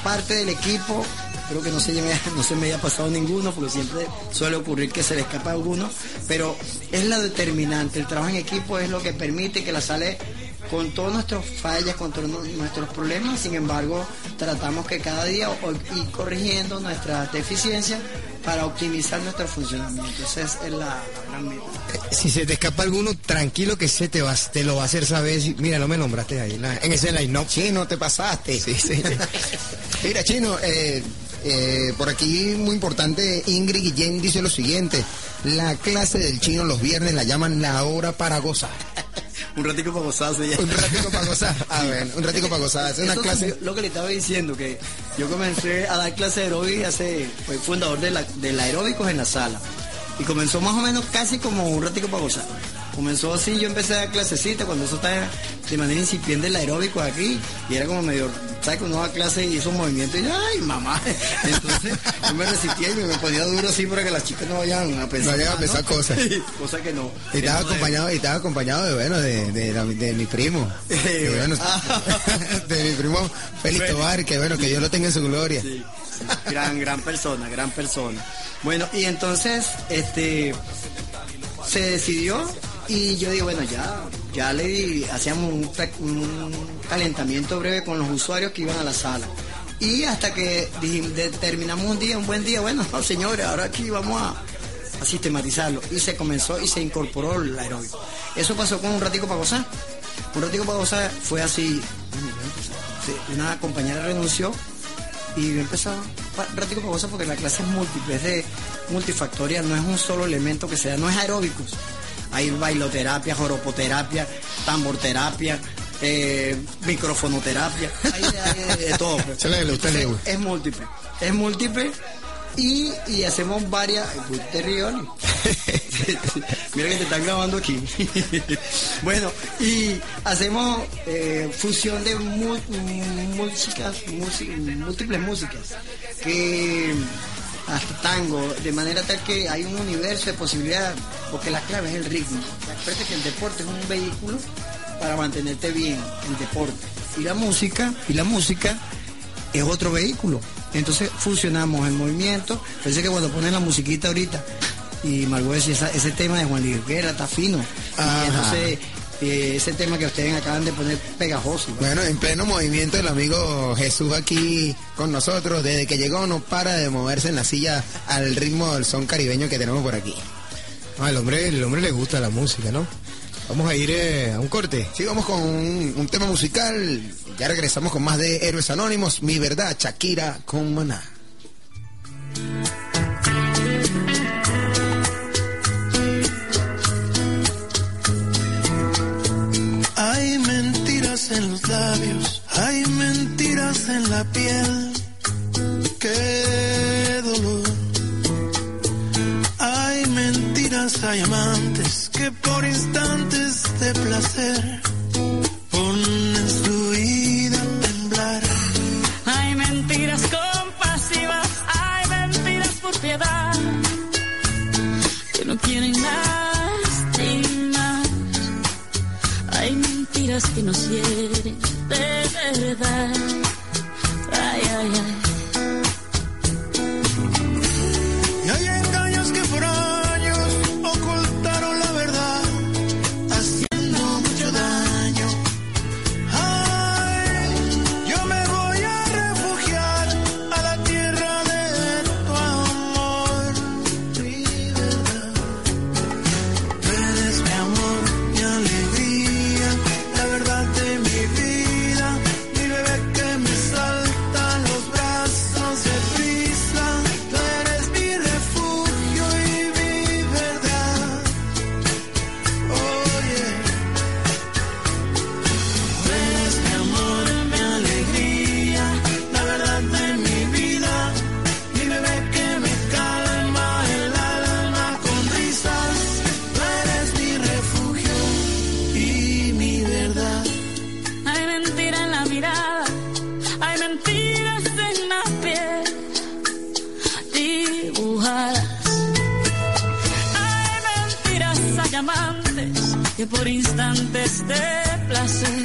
parte del equipo, creo que no se, me, no se me haya pasado ninguno, porque siempre suele ocurrir que se le escapa alguno, pero es la determinante, el trabajo en equipo es lo que permite que la sale con todas nuestras fallas, con todos nuestros problemas, sin embargo, tratamos que cada día ir corrigiendo nuestras deficiencias para optimizar nuestro funcionamiento. Esa es la, gran meta. Si se te escapa alguno, tranquilo que se te va, te lo va a hacer saber. si- Mira, no me nombraste ahí en ese line, no. Chino, te pasaste. Sí, sí. Mira, Chino, eh, eh, por aquí muy importante, Ingrid Guillén dice lo siguiente, la clase del chino los viernes la llaman la hora para gozar. Un ratico para gozarse ya. Un ratico para gozar. A ver, un ratico para gozar. Es una Eso clase... lo que le estaba diciendo, que yo comencé a dar clases de aeróbico hace, fui fundador de la, del aeróbicos en la sala. Y comenzó más o menos casi como un ratico para gozar. Comenzó así, yo empecé a dar clasecita cuando eso está de manera incipiente el aeróbico aquí. Y era como medio, ¿sabes? Que uno da clase y hizo movimientos y yo, ay, mamá. Entonces yo me resistía y me ponía duro así para que las chicas no vayan a pensar. No vayan a pensar cosas. Cosa que no. Y estaba Entonces, acompañado, y estaba acompañado de bueno de, de, mi primo. Bueno, de mi primo Félix Tobar, que bueno, que Dios lo tenga en su gloria. Sí, gran, gran persona, gran persona. Bueno, y entonces, este, se decidió y yo digo, bueno, ya, ya le hacíamos un, un calentamiento breve con los usuarios que iban a la sala. Y hasta que determinamos un día, un buen día, bueno, no, señores, ahora aquí vamos a, sistematizarlo. Y se comenzó y se incorporó el aeróbico. Eso pasó con un ratico para gozar. Un ratico para gozar fue así, una compañera renunció y yo empezaba pa- ratico para gozar porque la clase es múltiple, es de multifactorial, no es un solo elemento que sea, no es aeróbicos. Hay bailoterapia, joropoterapia, tamborterapia, eh, microfonoterapia, hay de, hay de- de todo. pues. Se le- le el Entonces, ego. es múltiple, es múltiple y, y hacemos varias, pues, te río, Oli. Mira que te están grabando aquí. bueno, y hacemos eh, fusión de músicas, músi- múltiples músicas, que hasta tango, de manera tal que hay un universo de posibilidades, porque la clave es el ritmo. Acuérdate que el deporte es un vehículo para mantenerte bien, el deporte. Y la música, y la música es otro vehículo. Entonces fusionamos el movimiento. Pensé que cuando ponen la musiquita ahorita, y Margot decía, ese tema de Juan Luis Guerra está fino. Y entonces, ese tema que ustedes acaban de poner pegajoso. Bueno, en pleno movimiento el amigo Jesús aquí con nosotros, desde que llegó no para de moverse en la silla al ritmo del son caribeño que tenemos por aquí. No, al hombre, el hombre le gusta la música, ¿no? Vamos a ir eh, a un corte. Sí, vamos con un, un tema musical. Ya regresamos con más de Héroes Anónimos. Mi verdad, Shakira con Maná. Labios, hay mentiras en la piel. Qué dolor. Hay mentiras, hay amantes que por instantes de placer mentiras que nos hieren de verdad. Que por instantes de placer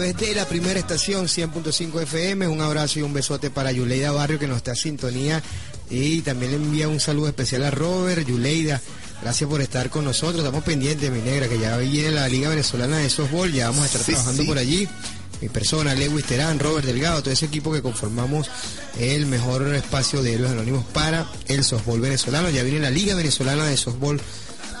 través de la primera estación 100.5 FM. Un abrazo y un besote para Yuleida Barrio que nos está en sintonía y también le envía un saludo especial a Robert, Yuleida. Gracias por estar con nosotros. Estamos pendientes, mi negra, que ya viene la Liga Venezolana de Softball. Ya vamos a estar Sí, trabajando sí. por allí. Mi persona, Lewis Terán, Robert Delgado, todo ese equipo que conformamos el mejor espacio de héroes anónimos para el softball venezolano. Ya viene la Liga Venezolana de Softball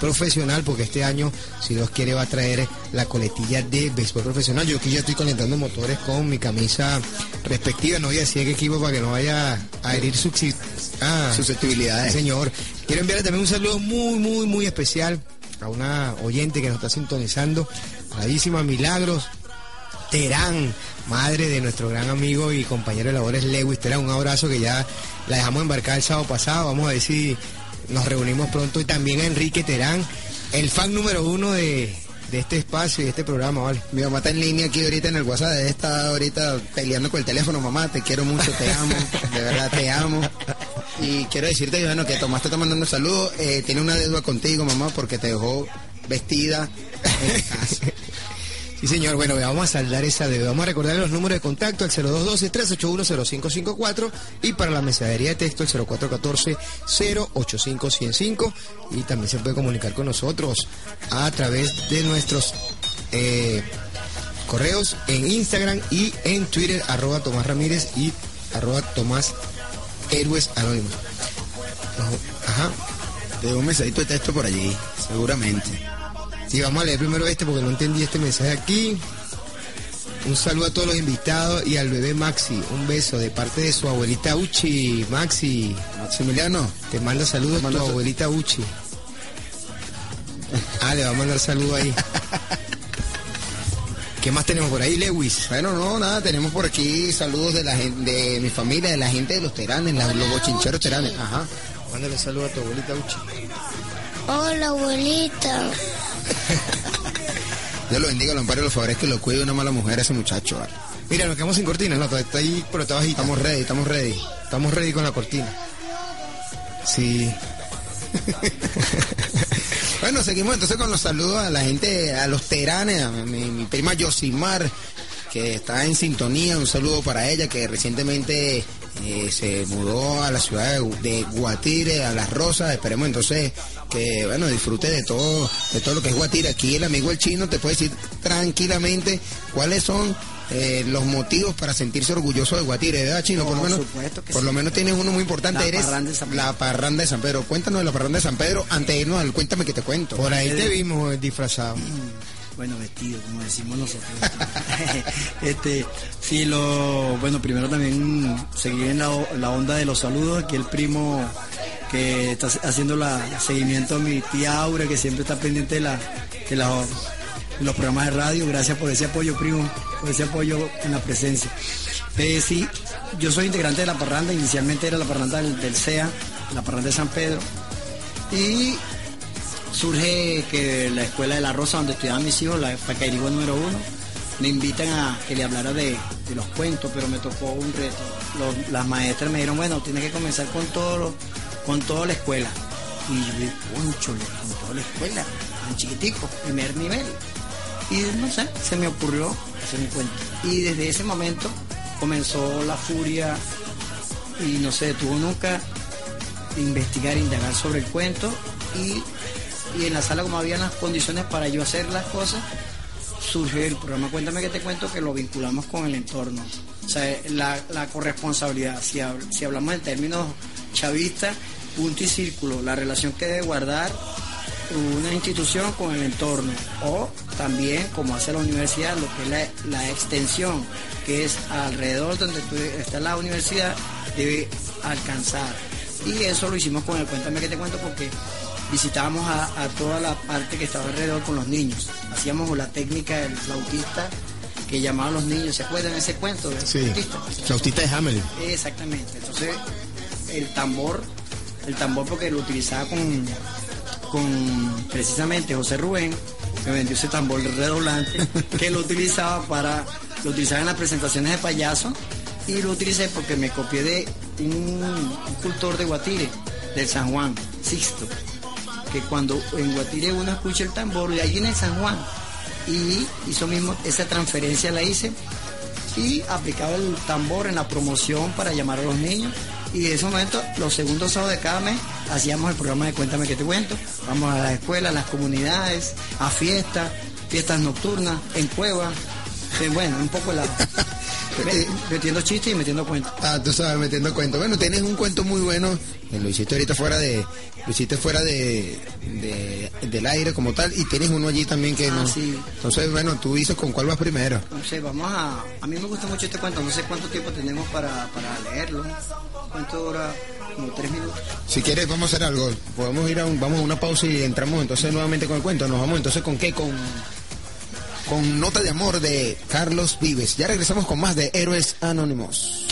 profesional porque este año, si Dios quiere, va a traer la coletilla de béisbol profesional. Yo aquí ya estoy calentando motores con mi camisa respectiva, no voy a decir qué equipo para que no vaya a herir subsi- ah, Susceptibilidades. Señor, quiero enviarle también un saludo muy, muy, muy especial a una oyente que nos está sintonizando, Radísima Milagros, Terán, madre de nuestro gran amigo y compañero de labores Lewis Terán. Un abrazo que ya la dejamos embarcar el sábado pasado. Vamos a ver si nos reunimos pronto. Y también a Enrique Terán, el fan número uno de, de este espacio y de este programa, ¿vale? Mi mamá está en línea aquí ahorita en el WhatsApp, está ahorita peleando con el teléfono, mamá, te quiero mucho, te amo, de verdad te amo. Y quiero decirte, bueno, que Tomás te está mandando saludos, eh, tiene una deuda contigo, mamá, porque te dejó vestida en casa. Sí, señor. Bueno, vamos a saldar esa deuda. Vamos a recordar los números de contacto al 0212-381-0554 y para la mensajería de texto el 0414-085-105 y también se puede comunicar con nosotros a través de nuestros eh, correos en Instagram y en Twitter, arroba Tomás Ramírez y arroba Tomás Héroes Anónimos. Ajá. Te un mensajito de texto por allí, seguramente. Sí, vamos a leer primero este porque no entendí este mensaje aquí. Un saludo a todos los invitados y al bebé Maxi. Un beso de parte de su abuelita Uchi. Maxi, Maximiliano, te manda saludos manda tu sal- abuelita Uchi. Ah, le va a mandar saludo ahí. ¿Qué más tenemos por ahí, Lewis? Bueno, no, nada, tenemos por aquí saludos de la gente, de mi familia, de la gente de los teranes, la- los bochincheros teranes. Ajá. Mándale saludo a tu abuelita Uchi. Hola, abuelita. Dios lo bendiga, lo ampare, lo favorezca, que lo cuide una mala mujer ese muchacho. Mira, nos quedamos sin cortina, no, está ahí, pero está bajita. Estamos ready, estamos ready. Estamos ready con la cortina. Sí. Bueno, seguimos entonces con los saludos a la gente, a los teranes, a mi, prima Yosimar, que está en sintonía. Un saludo para ella, que recientemente eh, se mudó a la ciudad de Guatire, a Las Rosas. Esperemos entonces que, bueno, disfrute de todo, de todo lo que es Guatire. Aquí el amigo el chino te puede decir tranquilamente cuáles son eh, los motivos para sentirse orgulloso de Guatire, ¿verdad, chino? por lo menos, supuesto que por sí. lo menos tienes uno muy importante. La eres parranda de San Pedro. la parranda de San Pedro. Cuéntanos de la parranda de San Pedro antes de irnos al cuéntame que te cuento. Por ahí te vimos eh, disfrazado. Bueno, vestido, como decimos nosotros. este, sí, lo, bueno, primero también seguir en la, la onda de los saludos. Aquí el primo que está haciendo la seguimiento a mi tía Aura, que siempre está pendiente de, la, de, la- los programas de radio. Gracias por ese apoyo, primo, por ese apoyo en la presencia. Eh, sí, yo soy integrante de la parranda. Inicialmente era la parranda del, del CEA, la parranda de San Pedro. Y surge que la escuela de la Rosa, donde estudiaban mis hijos, la Pacairigua número uno, me invitan a que le hablara de, de los cuentos, pero me tocó un reto. Las maestras me dijeron, bueno, tienes que comenzar con todo, con toda la escuela. Y yo dije, "Cónchale, con toda la escuela, tan chiquitico, primer nivel. Y no sé, se me ocurrió hacer mi cuento. Y desde ese momento comenzó la furia y no se detuvo nunca investigar, indagar sobre el cuento y, y en la sala como había las condiciones para yo hacer las cosas, surge el programa Cuéntame que te cuento que lo vinculamos con el entorno. O sea, la, la corresponsabilidad, si, si hablamos en términos chavistas, punto y círculo, la relación que debe guardar una institución con el entorno o también como hace la universidad lo que es la, la extensión que es alrededor donde tú- está la universidad debe alcanzar y eso lo hicimos con el cuéntame que te cuento porque visitábamos a, a toda la parte que estaba alrededor con los niños hacíamos la técnica del flautista que llamaba a los niños se acuerdan de ese cuento del Sí. flautista Flautista de Hamelin. Exactamente. Entonces, el tambor, el tambor porque lo utilizaba con, con precisamente José Rubén, me vendió ese tambor redoblante, que lo utilizaba para, lo utilizaba en las presentaciones de payaso y lo utilicé porque me copié de un, un cultor de Guatire, del San Juan, Sixto, que cuando en Guatire uno escucha el tambor, y allí en San Juan, y hizo mismo, esa transferencia la hice y aplicaba el tambor en la promoción para llamar a los niños. Y de ese momento, los segundos sábados de cada mes, hacíamos el programa de Cuéntame que te cuento. Vamos a las escuelas, a las comunidades, a fiestas, fiestas nocturnas, en cuevas, eh, bueno, un poco helado. eh, metiendo chistes y metiendo cuentos. Ah, tú sabes, metiendo cuentos. Bueno, tienes un cuento muy bueno. Lo hiciste ahorita fuera de, lo hiciste fuera de, de, del aire como tal y tienes uno allí también que ah, no. Sí. Entonces, bueno, tú dices con cuál vas primero. No sé, vamos a. A mí me gusta mucho este cuento. No sé cuánto tiempo tenemos para, para leerlo. ¿Cuánto dura? Como tres minutos. Si quieres, vamos a hacer algo. Podemos ir a un, vamos a una pausa y entramos entonces nuevamente con el cuento. Nos vamos entonces con qué? Con con Nota de Amor de Carlos Vives. Ya regresamos con más de Héroes Anónimos.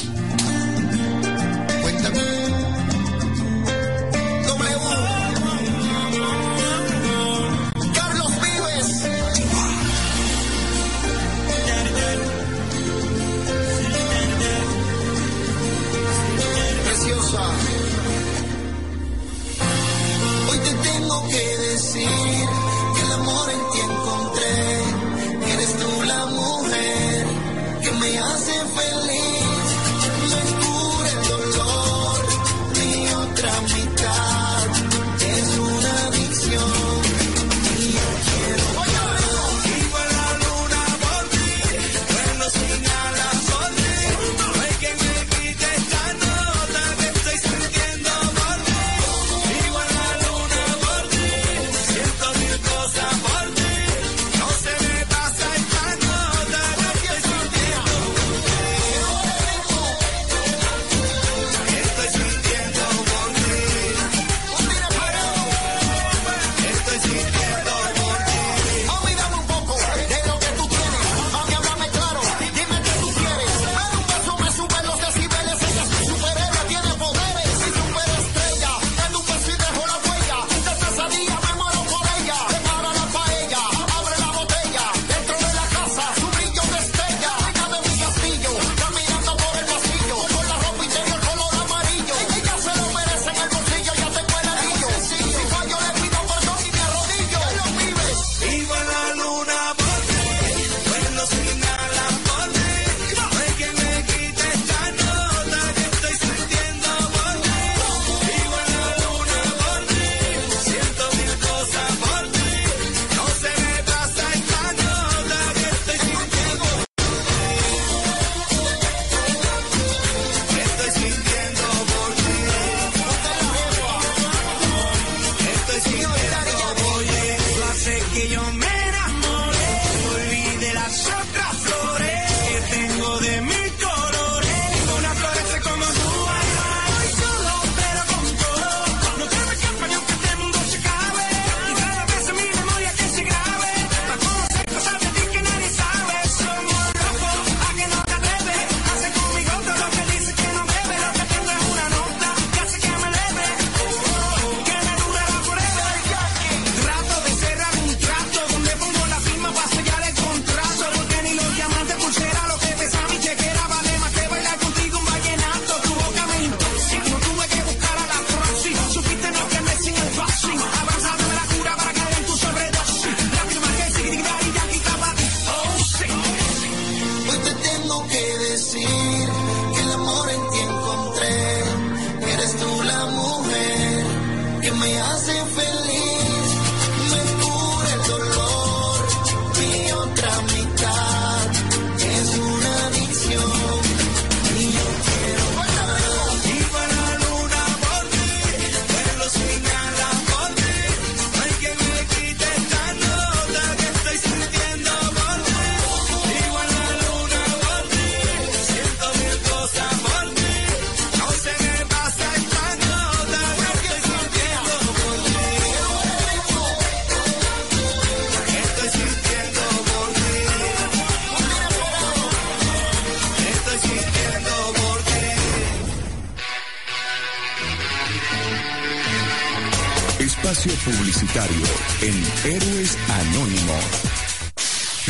en Héroes Anónimos.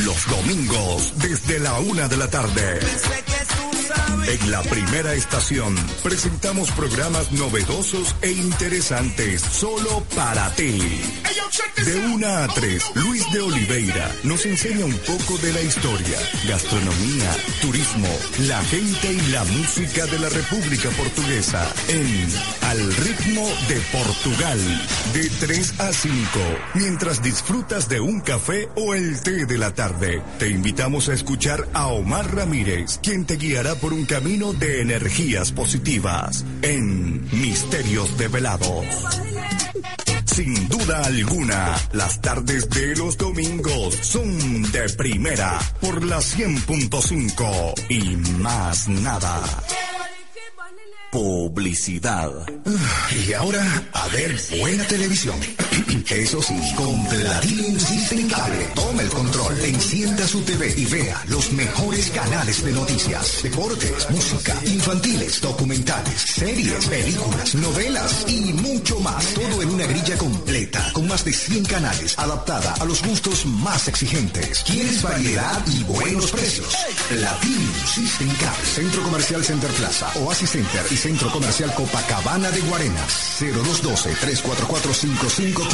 Los domingos desde la una de la tarde. En la primera estación presentamos programas novedosos e interesantes solo para ti. De una a tres, Luis de Oliveira nos enseña un poco de la historia, gastronomía, turismo, la gente y la música de la República Portuguesa en Al ritmo de Portugal, de 3 a 5, mientras disfrutas de un café o el té de la tarde. Te invitamos a escuchar a Omar Ramírez, quien te guiará por un camino de energías positivas en Misterios Develados. Sin duda alguna, las tardes de los domingos son de primera por la 100.5 y más nada. Publicidad. Y ahora, a ver buena televisión. Eso sí, con Platinum System Cable. Toma el control, encienda su TV y vea los mejores canales de noticias, deportes, música, infantiles, documentales, series, películas, novelas y mucho más. Todo en una grilla completa, con más de 100 canales, adaptada a los gustos más exigentes. ¿Quieres variedad y buenos precios? Platinum System Cable. Centro Comercial Center Plaza, Oasis Center y Centro Comercial Copacabana de Guarenas. 0212-344-5515.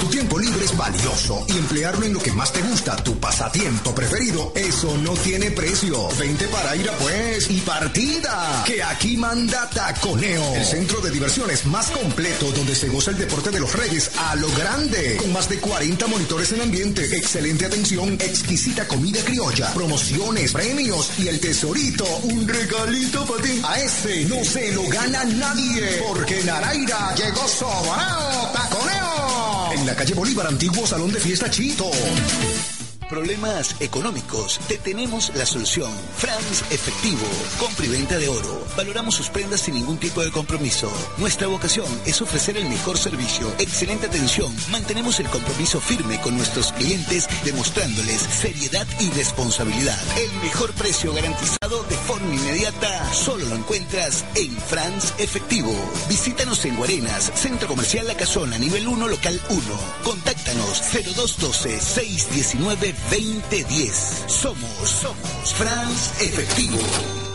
Tu tiempo libre es valioso y emplearlo en lo que más te gusta, tu pasatiempo preferido, eso no tiene precio. Vente para ir a pues y partida. Que aquí manda Taconeo. El centro de diversiones más completo donde se goza el deporte de los reyes a lo grande. Con más de 40 monitores en ambiente, excelente atención, exquisita comida criolla, promociones, premios y el tesorito, un regalito para ti. A ese no se lo gana nadie. Porque Naraira llegó sobrado. En la calle Bolívar, antiguo salón de fiesta Chito. Problemas económicos. Te tenemos la solución. Franz Efectivo. Compra y venta de oro. Valoramos sus prendas sin ningún tipo de compromiso. Nuestra vocación es ofrecer el mejor servicio. Excelente atención. Mantenemos el compromiso firme con nuestros clientes demostrándoles seriedad y responsabilidad. El mejor precio garantizado de forma inmediata solo lo encuentras en Franz Efectivo. Visítanos en Guarenas, Centro Comercial La Casona, nivel 1, local 1. Contáctanos 0212 619 2010. Somos, somos Franz Efectivo.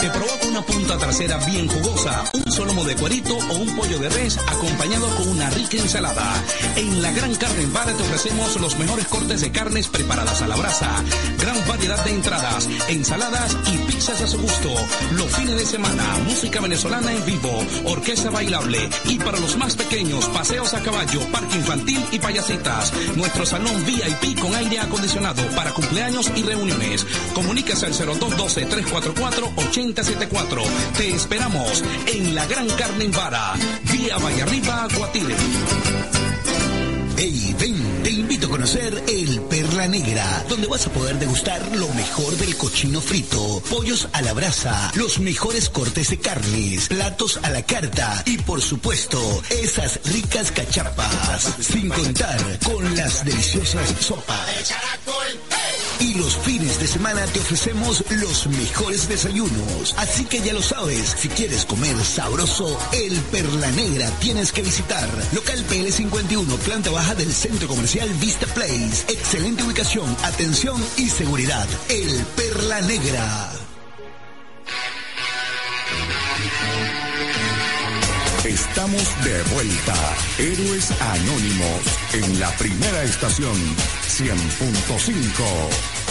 Te provoca una punta trasera bien jugosa, un solomo de cuerito o un pollo de res acompañado con una rica ensalada. En la Gran Carne Bar te ofrecemos los mejores cortes de carnes preparadas a la brasa, gran variedad de entradas, ensaladas y pizzas a su gusto. Los fines de semana, música venezolana en vivo, orquesta bailable y para los más pequeños, paseos a caballo, parque infantil y payasitas. Nuestro salón VIP con aire acondicionado para cumpleaños y reuniones. Comuníquese al 0212 344 8074. Te esperamos en la Gran Carne en Vara, vía Vallarriba, Guatire. Hey, ven, te invito a conocer el Perla Negra, donde vas a poder degustar lo mejor del cochino frito, pollos a la brasa, los mejores cortes de carnes, platos a la carta y por supuesto, esas ricas cachapas, sin contar con las deliciosas sopas. Y los fines de semana te ofrecemos los mejores desayunos. Así que ya lo sabes, si quieres comer sabroso, el Perla Negra tienes que visitar. Local PL51, planta baja del Centro Comercial Vista Place. Excelente ubicación, atención y seguridad. El Perla Negra. Estamos de vuelta. Héroes Anónimos en la primera estación 100.5.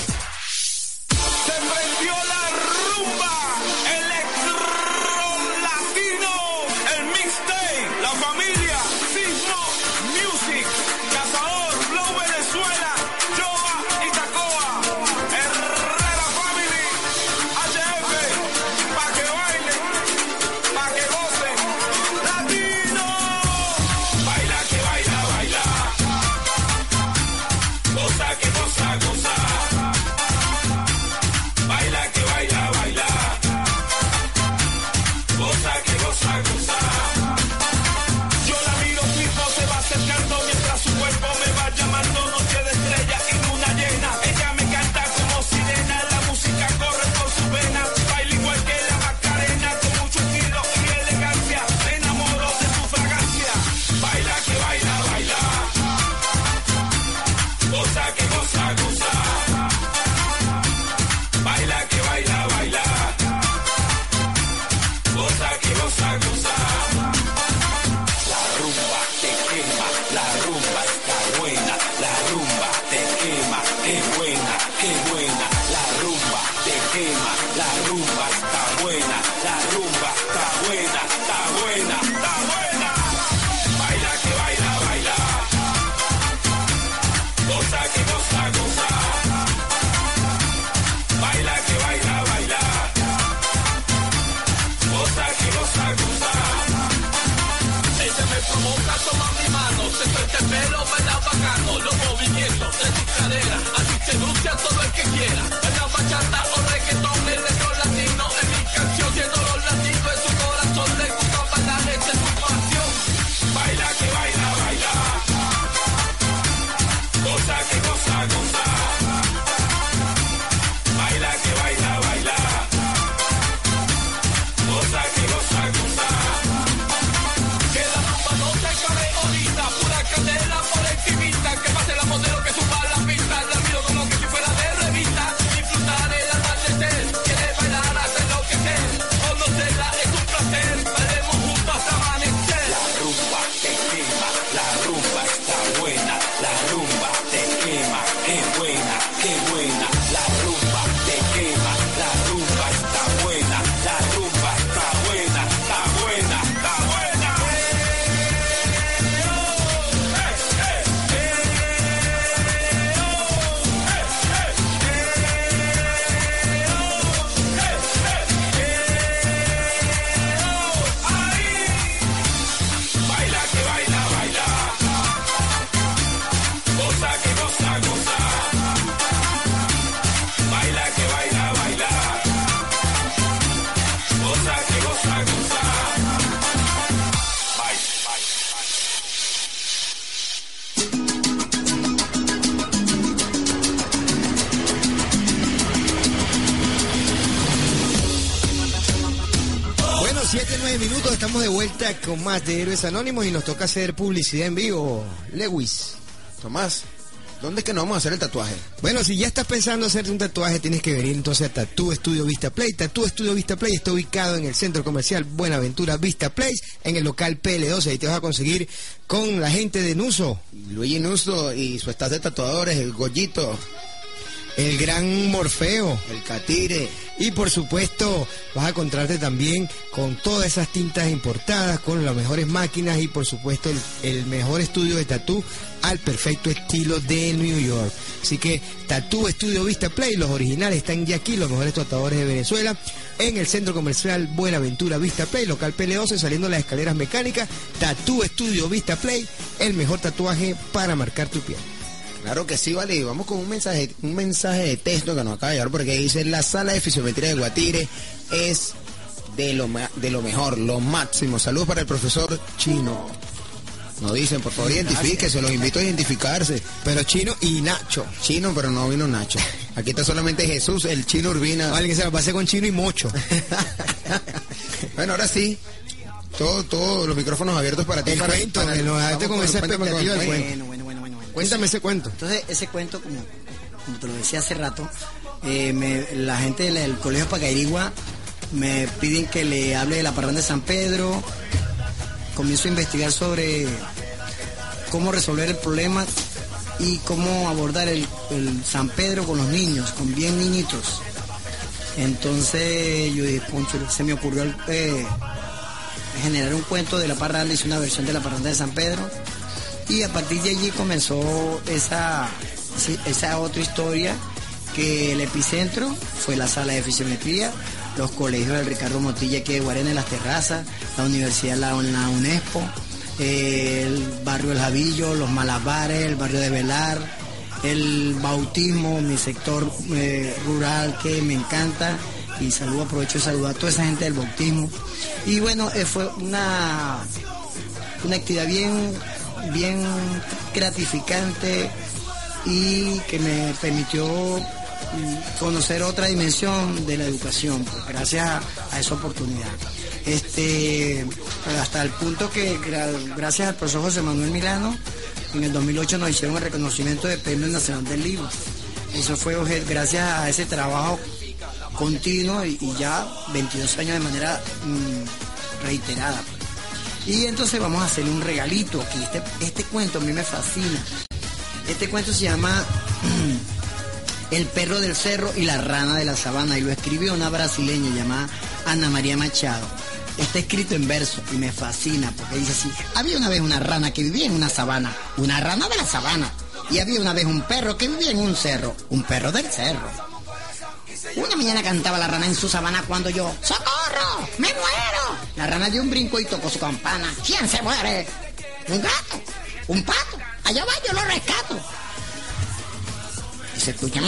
con más de Héroes Anónimos y nos toca hacer publicidad en vivo. Lewis. Tomás, ¿dónde es que nos vamos a hacer el tatuaje? Bueno, si ya estás pensando hacerte un tatuaje, tienes que venir entonces a Tattoo Estudio Vista Play. Tattoo Estudio Vista Play está ubicado en el centro comercial Buenaventura Vista Place, en el local PL12. Ahí te vas a conseguir con la gente de Nuso. Luigi Nuso y su staff de tatuadores, el Goyito. El gran Morfeo. El Catire. Y por supuesto, vas a encontrarte también con todas esas tintas importadas, con las mejores máquinas y por supuesto el, el mejor estudio de tatú al perfecto estilo de New York. Así que Tatú Estudio Vista Play, los originales están ya aquí, los mejores tatuadores de Venezuela, en el centro comercial Buenaventura Vista Play, local PL12, saliendo las escaleras mecánicas. Tatú Estudio Vista Play, el mejor tatuaje para marcar tu piel. Claro que sí, vale. y Vamos con un mensaje, un mensaje de texto que nos acaba de llegar porque dice la sala de fisiometría de Guatire es de lo, de lo mejor, lo máximo. Saludos para el profesor Chino. Nos dicen, por favor, identifíquese, los invito a identificarse. Pero Chino y Nacho. Chino, pero no vino Nacho. Aquí está solamente Jesús, el Chino Urbina. Vale, que se lo pase con Chino y Mocho. bueno, ahora sí. Todos todo, los micrófonos abiertos para ti. El para, cuento, para- con esa expectativa del bueno, bueno, bueno. Cuéntame ese cuento. Entonces, ese cuento, como, como te lo decía hace rato, eh, me- la gente del, Colegio Pacairigua me piden que le hable de la parranda de San Pedro. Comienzo a investigar sobre cómo resolver el problema y cómo abordar el, el San Pedro con los niños, con bien niñitos. Entonces yo dije, "Concho, se me ocurrió eh, generar un cuento de la parranda, hice una versión de la parranda de San Pedro y a partir de allí comenzó esa, esa otra historia que el epicentro fue la sala de fisiometría, los colegios del Ricardo Motilla aquí de Guarena en las terrazas, la Universidad La, Unespo, el barrio El Javillo, los Malabares, el barrio de Velar, el bautismo, mi sector eh, rural que me encanta y saludo, aprovecho de saludar a toda esa gente del bautismo. Y bueno, eh, fue una, una actividad bien, bien gratificante y que me permitió mm, conocer otra dimensión de la educación, pues, gracias a, esa oportunidad. Este, hasta el punto que gra- gracias al profesor José Manuel Milano, en el 2008 nos hicieron el reconocimiento de Premio Nacional del Libro. Eso fue gracias a ese trabajo continuo y, y ya 22 años de manera mm, reiterada. Y entonces vamos a hacerle un regalito aquí. Este, este cuento a mí me fascina. Este cuento se llama El perro del cerro y la rana de la sabana y lo escribió una brasileña llamada Ana María Machado. Está escrito en verso y me fascina porque dice así, había una vez una rana que vivía en una sabana, una rana de la sabana. Y había una vez un perro que vivía en un cerro, un perro del cerro. Una mañana cantaba la rana en su sabana cuando yo, ¡Socorro! ¡Me muero! La rana dio un brinco y tocó su campana. ¿Quién se muere? Un gato, un pato. Allá va, yo lo rescato. Y se escucha.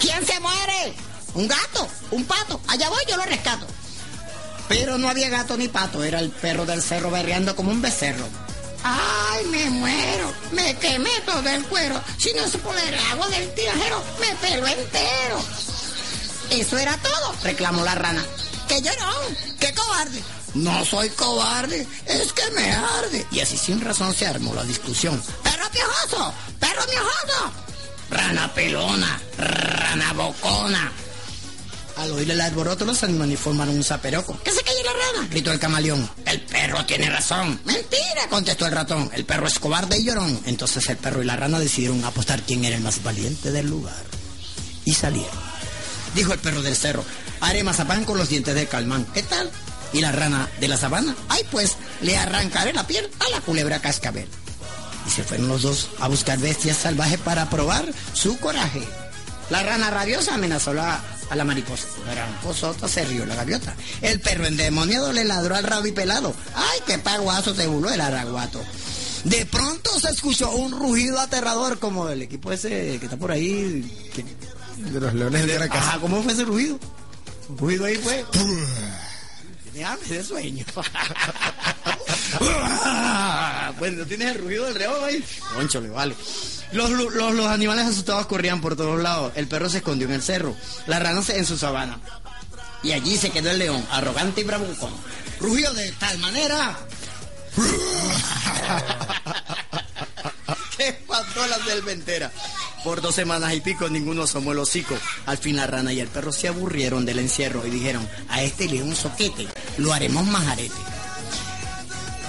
¿Quién se muere? Un gato, un pato. Allá voy, yo lo rescato. Pero no había gato ni pato, era el perro del cerro berreando como un becerro. ¡Ay, me muero! Me quemé todo el cuero. Si no se pone el agua del tirajero, me pelo entero. Eso era todo, reclamó la rana. ¡Qué llorón! ¡Qué cobarde! No soy cobarde, es que me arde. Y así sin razón se armó la discusión. ¡Perro piojoso! ¡Perro piojoso! Rana pelona, rana bocona. Al oír el alboroto, los animales formaron un zaperoco. ¡Que se calle la rana! gritó el camaleón. El perro tiene razón. Mentira, contestó el ratón. El perro es cobarde y llorón. Entonces el perro y la rana decidieron apostar quién era el más valiente del lugar. Y salieron. Dijo el perro del cerro. Haré mazapán con los dientes de calmán. ¿Qué tal? Y la rana de la sabana. Ay, pues, le arrancaré la piel a la culebra cascabel. Y se fueron los dos a buscar bestias salvajes para probar su coraje. La rana rabiosa amenazó la- a la mariposa. La mariposa se rió la gaviota. El perro endemoniado le ladró al rabo y pelado. ¡Ay, qué paguazo se burló el araguato! De pronto se escuchó un rugido aterrador como del equipo ese que está por ahí. que- De los leones de Caracas. Ajá, ¿cómo fue ese rugido? Un rugido ahí fue. Tiene hambre de sueño. pues no tienes el rugido del león ahí. Concho, le vale. Los, los, los animales asustados corrían por todos lados. El perro se escondió en el cerro. La rana en su sabana. Y allí se quedó el león, arrogante y bravucón. Rugió de tal manera que espantó la selva entera. Por dos semanas y pico ninguno asomó el hocico. Al fin la rana y el perro se aburrieron del encierro y dijeron, a este león soquete, lo haremos majarete.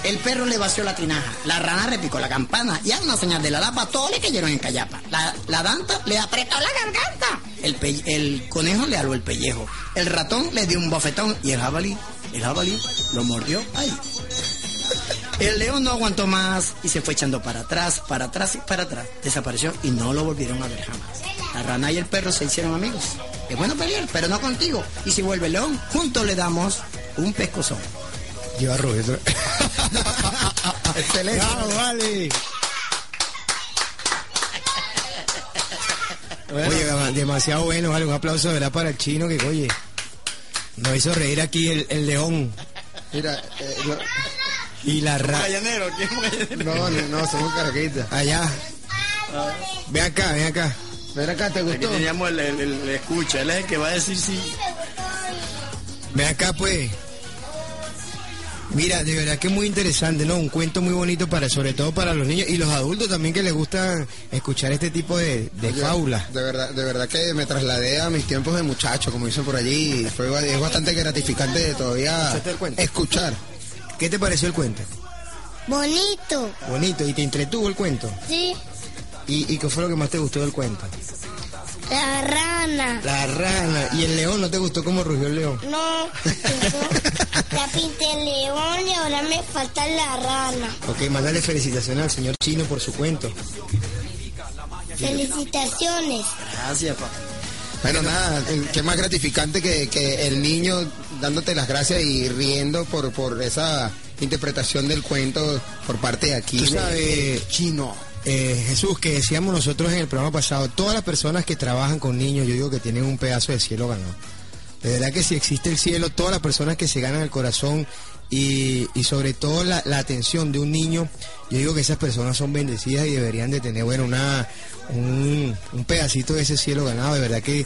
El perro le vació la tinaja, la rana repicó la campana y a una señal de la lapa todos le cayeron en callapa. La, la danta le apretó la garganta. El, conejo le aló el pellejo. El ratón le dio un bofetón y el jabalí, el jabalí lo mordió ahí. El león no aguantó más y se fue echando para atrás, para atrás y para atrás. Desapareció y no lo volvieron a ver jamás. La rana y el perro se hicieron amigos. Es bueno pelear, pero no contigo. Y si vuelve el león, juntos le damos un pescozón. Lleva Roberto. Excelente. ¡Bravo, vale! Oye, gama- demasiado bueno, vale. Un aplauso de verdad para el chino que, oye, nos hizo reír aquí el, el león Mira, eh, no, y la rana. Gallanero, ¿quién es un gallanero? no, no, no, somos caraquitas. Allá. Ven acá, ven acá. Ven acá, ¿te Aquí gustó? teníamos el, el- el escucha, él es el que va a decir sí. Ven acá, pues. Mira, de verdad que es muy interesante, ¿no? Un cuento muy bonito para, sobre todo para los niños y los adultos también que les gusta escuchar este tipo de, de Oye, fábulas. De verdad, de verdad que me trasladé a mis tiempos de muchacho, como dicen por allí. Fue, es bastante gratificante todavía escuchar. ¿Qué te pareció el cuento? Bonito, Bonito, ¿y te entretuvo el cuento? sí. ¿Y, y qué fue lo que más te gustó del cuento? La rana. La rana. ¿Y el león? ¿No te gustó cómo rugió el león? No, ya pinté el león y ahora me falta la rana. Ok, mándale felicitaciones al señor Chino por su cuento. Felicitaciones. Gracias, papá. Bueno, nada, qué más gratificante que, que el niño dándote las gracias y riendo por, por esa interpretación del cuento por parte de aquí. Tú sabes, de chino. Eh, Jesús, que decíamos nosotros en el programa pasado, todas las personas que trabajan con niños, yo digo que tienen un pedazo de cielo ganado. De verdad que si existe el cielo, todas las personas que se ganan el corazón y, y sobre todo la, la atención de un niño, yo digo que esas personas son bendecidas y deberían de tener, bueno, una, un, un pedacito de ese cielo ganado. De verdad que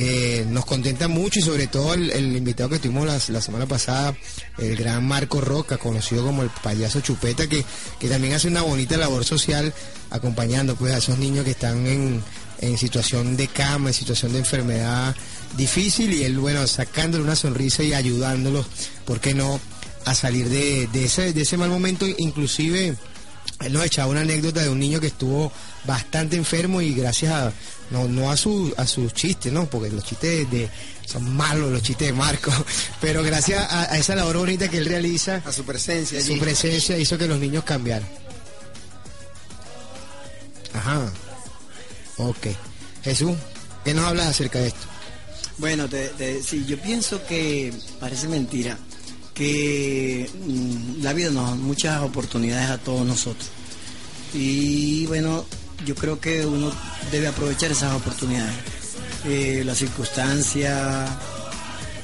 eh, nos contenta mucho y sobre todo el, invitado que tuvimos la, la semana pasada, el gran Marco Roca, conocido como el payaso Chupeta, que, que también hace una bonita labor social acompañando pues a esos niños que están en, en situación de cama, en situación de enfermedad difícil y él, bueno, sacándole una sonrisa y ayudándolos, ¿por qué no?, a salir de, de ese, de ese mal momento, inclusive él nos echaba una anécdota de un niño que estuvo bastante enfermo y gracias a no, no a su a sus chistes, no, porque los chistes de, son malos los chistes de Marco, pero gracias a, a esa labor bonita que él realiza, A su presencia su presencia hizo que los niños cambiaran. Ajá. Ok. Jesús, ¿qué nos hablas acerca de esto? Bueno, te- te- sí, yo pienso que parece mentira que mm, la vida nos da muchas oportunidades a todos nosotros. Y bueno, yo creo que uno debe aprovechar esas oportunidades. Eh, la circunstancia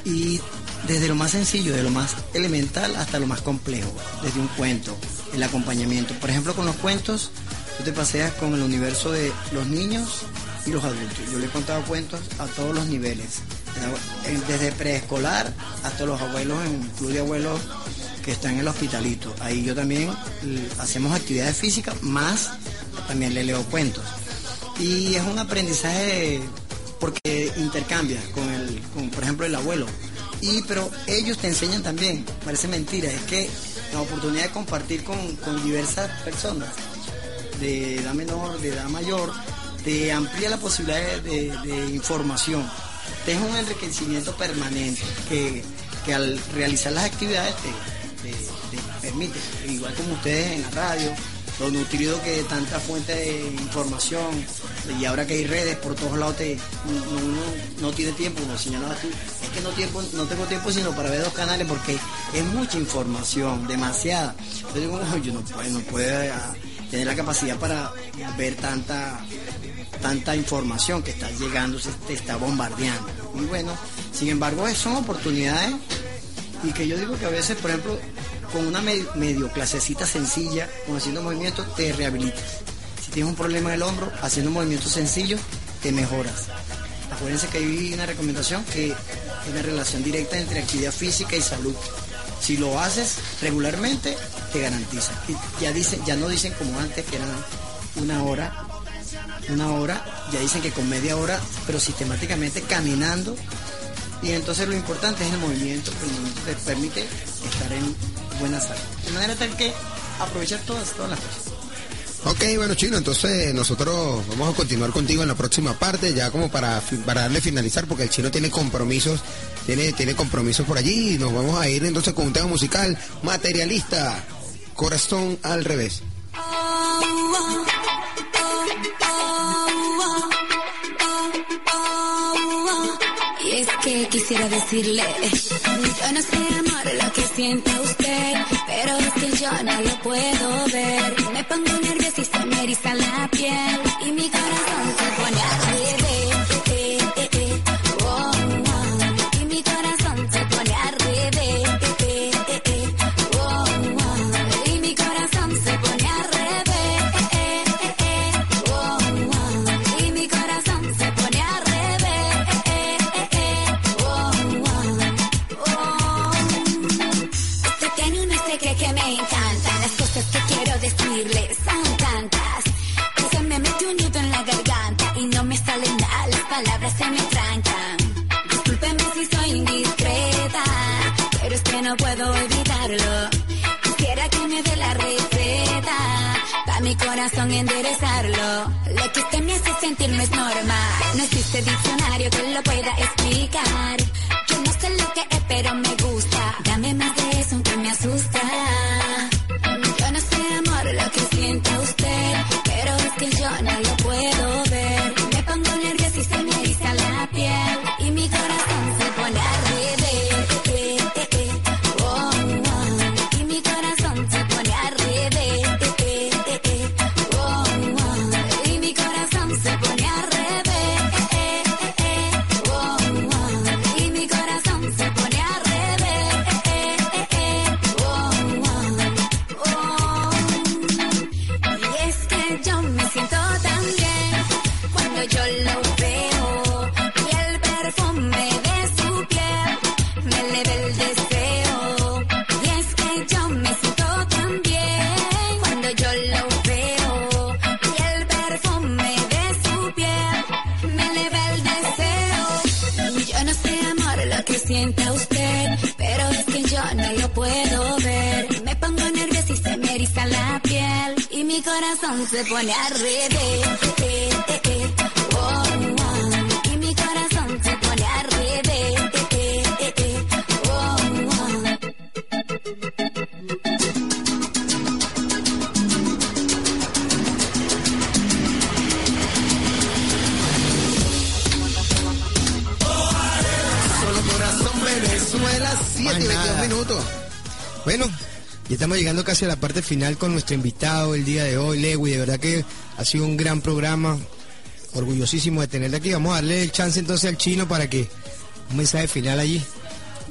y desde lo más sencillo, de lo más elemental hasta lo más complejo, desde un cuento, el acompañamiento. Por ejemplo, con los cuentos, tú te paseas con el universo de los niños y los adultos. Yo le he contado cuentos a todos los niveles, desde preescolar hasta los abuelos en el club de abuelos que están en el hospitalito. Ahí yo también eh, hacemos actividades físicas, más también le leo cuentos. Y es un aprendizaje porque intercambias con el, por ejemplo, el abuelo. Y pero ellos te enseñan también, parece mentira, es que la oportunidad de compartir con, diversas personas de edad menor, de edad mayor, te amplía la posibilidad de información. Te es un enriquecimiento permanente que, que al realizar las actividades te, te- te permite, igual como ustedes en la radio, lo nutrido que tanta fuente de información y ahora que hay redes por todos lados te, uno, no tiene tiempo, uno señalaba tú, es que no, tiempo, no tengo tiempo sino para ver dos canales porque es mucha información, demasiada. Yo digo, "No, yo no puedo, no puedo ah, tener la capacidad para ver tanta tanta información que está llegando, se te está bombardeando. Y bueno, sin embargo, es- son oportunidades y que yo digo que a veces, por ejemplo, con una me- medio clasecita sencilla, con haciendo movimientos, te rehabilitas. Si tienes un problema en el hombro, haciendo movimientos sencillos, te mejoras. Acuérdense que hay una recomendación que hay una relación directa entre actividad física y salud. Si lo haces regularmente, te garantiza. Ya dicen, ya no dicen como antes que eran una hora, una hora, ya dicen que con media hora, pero sistemáticamente caminando. Y entonces lo importante es el movimiento, que el te permite estar en buena salud. De manera tal que aprovechar todas, todas las cosas. Ok, bueno, Chino, entonces nosotros vamos a continuar contigo en la próxima parte, ya como para, para darle finalizar, porque el Chino tiene compromisos, tiene, tiene compromisos por allí, y nos vamos a ir entonces con un tema musical, materialista, corazón al revés. Quisiera decirle, yo no sé amor lo que siente usted, pero es que yo no lo puedo ver. Me pongo nerviosa y se me eriza la piel y mi corazón se pone al revés. No puedo evitarlo. Quisiera que me dé la receta para mi corazón enderezarlo. Lo que usted me hace sentir no es normal. No existe diccionario que lo pueda explicar. Se pone al revés. Eh, eh, eh, oh, oh. Y mi corazón se pone al revés. Oh, oh. Solo corazón Venezuela, 7 y 22 nada. minutos. Bueno, ya estamos llegando casi a la parte final con nuestro invitado el día de hoy, Lewy. De verdad que ha sido un gran programa. Orgullosísimo de tenerle aquí. Vamos a darle el chance entonces al chino para que un mensaje final allí.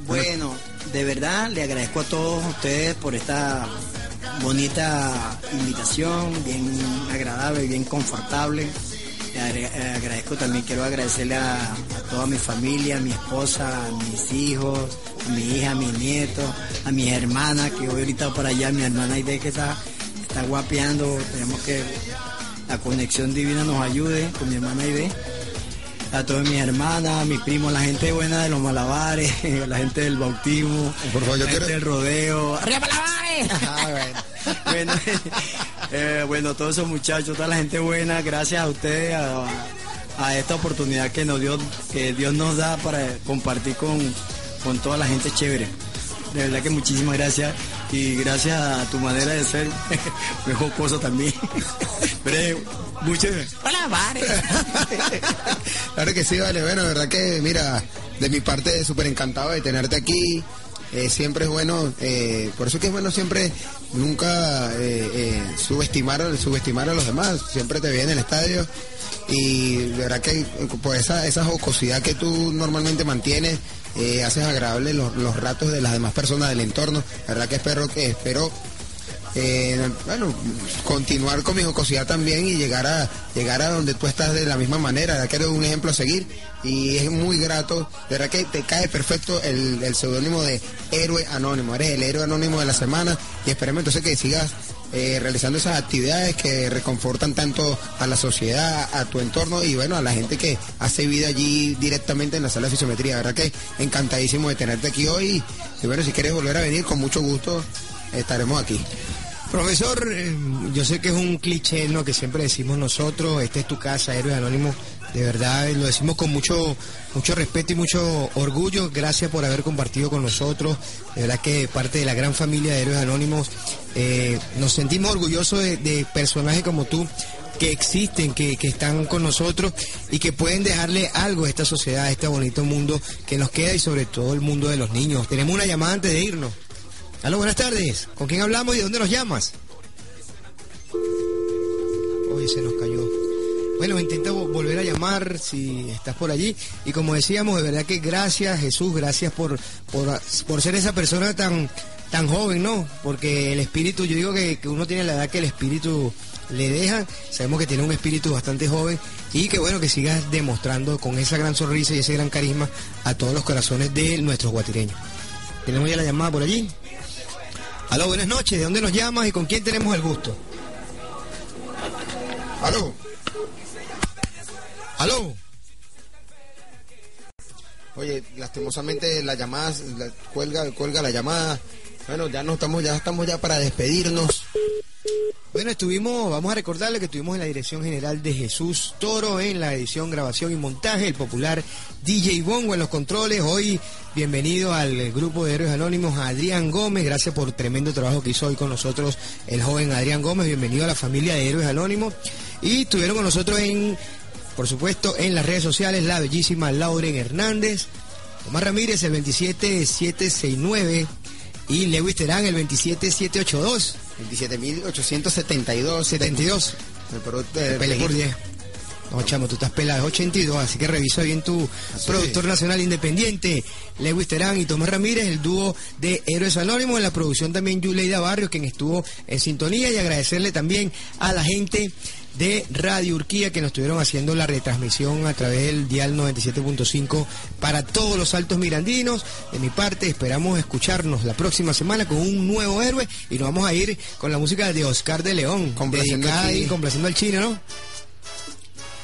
Bueno, de verdad le agradezco a todos ustedes por esta bonita invitación, bien agradable, bien confortable. Le eh, agradezco también, quiero agradecerle a toda mi familia, a mi esposa, a mis hijos, a mi hija, a mis nietos, a mis hermanas, que hoy ahorita por allá, mi hermana Aide que está, está guapeando, tenemos que la conexión divina nos ayude con mi hermana Aide a todas mis hermanas, a mis primos, la gente buena de los malabares, la gente del bautismo, Por favor, yo la gente quiero- del rodeo. ¡Arriba malabares! Ah, bueno. bueno, eh, bueno, todos esos muchachos, toda la gente buena, gracias a ustedes, a, a esta oportunidad que nos dio, que Dios nos da para compartir con, con toda la gente chévere. De verdad que muchísimas gracias y gracias a tu manera de ser, mejor cosa también. Pero eh, mucho. ¡Hola, Vare! Claro que sí, vale. Bueno, de verdad que, mira, de mi parte, súper encantado de tenerte aquí. Eh, siempre es bueno, eh, por eso que es bueno siempre nunca eh, eh, subestimar, subestimar a los demás. Siempre te vi en el estadio y de verdad que por esa, esa jocosidad que tú normalmente mantienes, haces agradable los, los ratos de las demás personas del entorno. De verdad que espero que espero eh, bueno, continuar con mi jocosidad también y llegar a llegar a donde tú estás de la misma manera. Que eres un ejemplo a seguir y es muy grato. De verdad que te cae perfecto el, el seudónimo de héroe anónimo. Eres el héroe anónimo de la semana y esperemos entonces que sigas eh, realizando esas actividades que reconfortan tanto a la sociedad, a tu entorno y bueno, a la gente que hace vida allí directamente en la sala de fisiometría. La verdad que encantadísimo de tenerte aquí hoy y bueno, si quieres volver a venir, con mucho gusto estaremos aquí. Profesor, eh, yo sé que es un cliché, ¿no? Que siempre decimos nosotros, esta es tu casa, Héroes Anónimos. De verdad, eh, lo decimos con mucho, mucho respeto y mucho orgullo. Gracias por haber compartido con nosotros. De verdad que parte de la gran familia de Héroes Anónimos. eh, nos sentimos orgullosos de, personajes como tú que existen, que, que están con nosotros y que pueden dejarle algo a esta sociedad, a este bonito mundo que nos queda y sobre todo el mundo de los niños. Tenemos una llamada antes de irnos. Aló, buenas tardes. ¿Con quién hablamos y de dónde nos llamas? Oye, se nos cayó. Bueno, intenta vo- volver a llamar si estás por allí. Y como decíamos, de verdad que gracias Jesús, gracias por, por, por ser esa persona tan, tan joven, ¿no? Porque el espíritu, yo digo que, que uno tiene la edad que el espíritu le deja. Sabemos que tiene un espíritu bastante joven y que bueno, que sigas demostrando con esa gran sonrisa y ese gran carisma a todos los corazones de nuestros guatireños. Tenemos ya la llamada por allí. Aló, buenas noches. ¿De dónde nos llamas y con quién tenemos el gusto? Aló. Aló. Oye, lastimosamente la llamada, la- cuelga, cuelga la llamada. Bueno, ya no estamos, ya estamos ya para despedirnos. Bueno, estuvimos, vamos a recordarle que estuvimos en la dirección general de Jesús Toro, en la edición, grabación y montaje, el popular DJ Bongo en los controles. Hoy, bienvenido al grupo de Héroes Anónimos, Adrián Gómez. Gracias por tremendo trabajo que hizo hoy con nosotros el joven Adrián Gómez. Bienvenido a la familia de Héroes Anónimos. Y estuvieron con nosotros en, por supuesto, en las redes sociales, la bellísima Lauren Hernández, Omar Ramírez, el 27769 y Lewis Terán, el 27782. 27.872. 72. Te peleé por 10. No, chamo, tú estás pelado, es 82, así que revisa bien tu productor nacional independiente, Lewis Terán y Tomás Ramírez, el dúo de Héroes Anónimos, en la producción también Yuleida Barrios, quien estuvo en sintonía, y agradecerle también a la gente de Radio Urquía que nos estuvieron haciendo la retransmisión a través del dial 97.5 para todos los altos mirandinos. De mi parte, esperamos escucharnos la próxima semana con un nuevo héroe y nos vamos a ir con la música de Oscar de León, Complaciendo y complaciendo al chino, ¿no?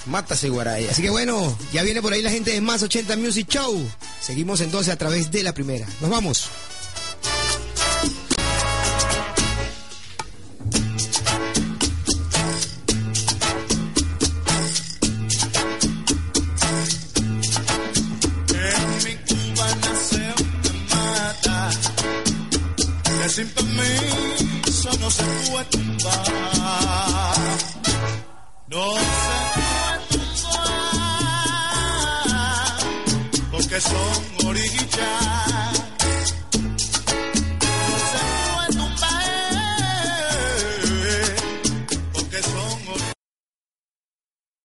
Mátase Guaraya. Así que bueno, ya viene por ahí la gente de Más 80 Music Show. Seguimos entonces a través de la primera. Nos vamos. Sin permiso no se puede tumbar. No se puede tumbar porque son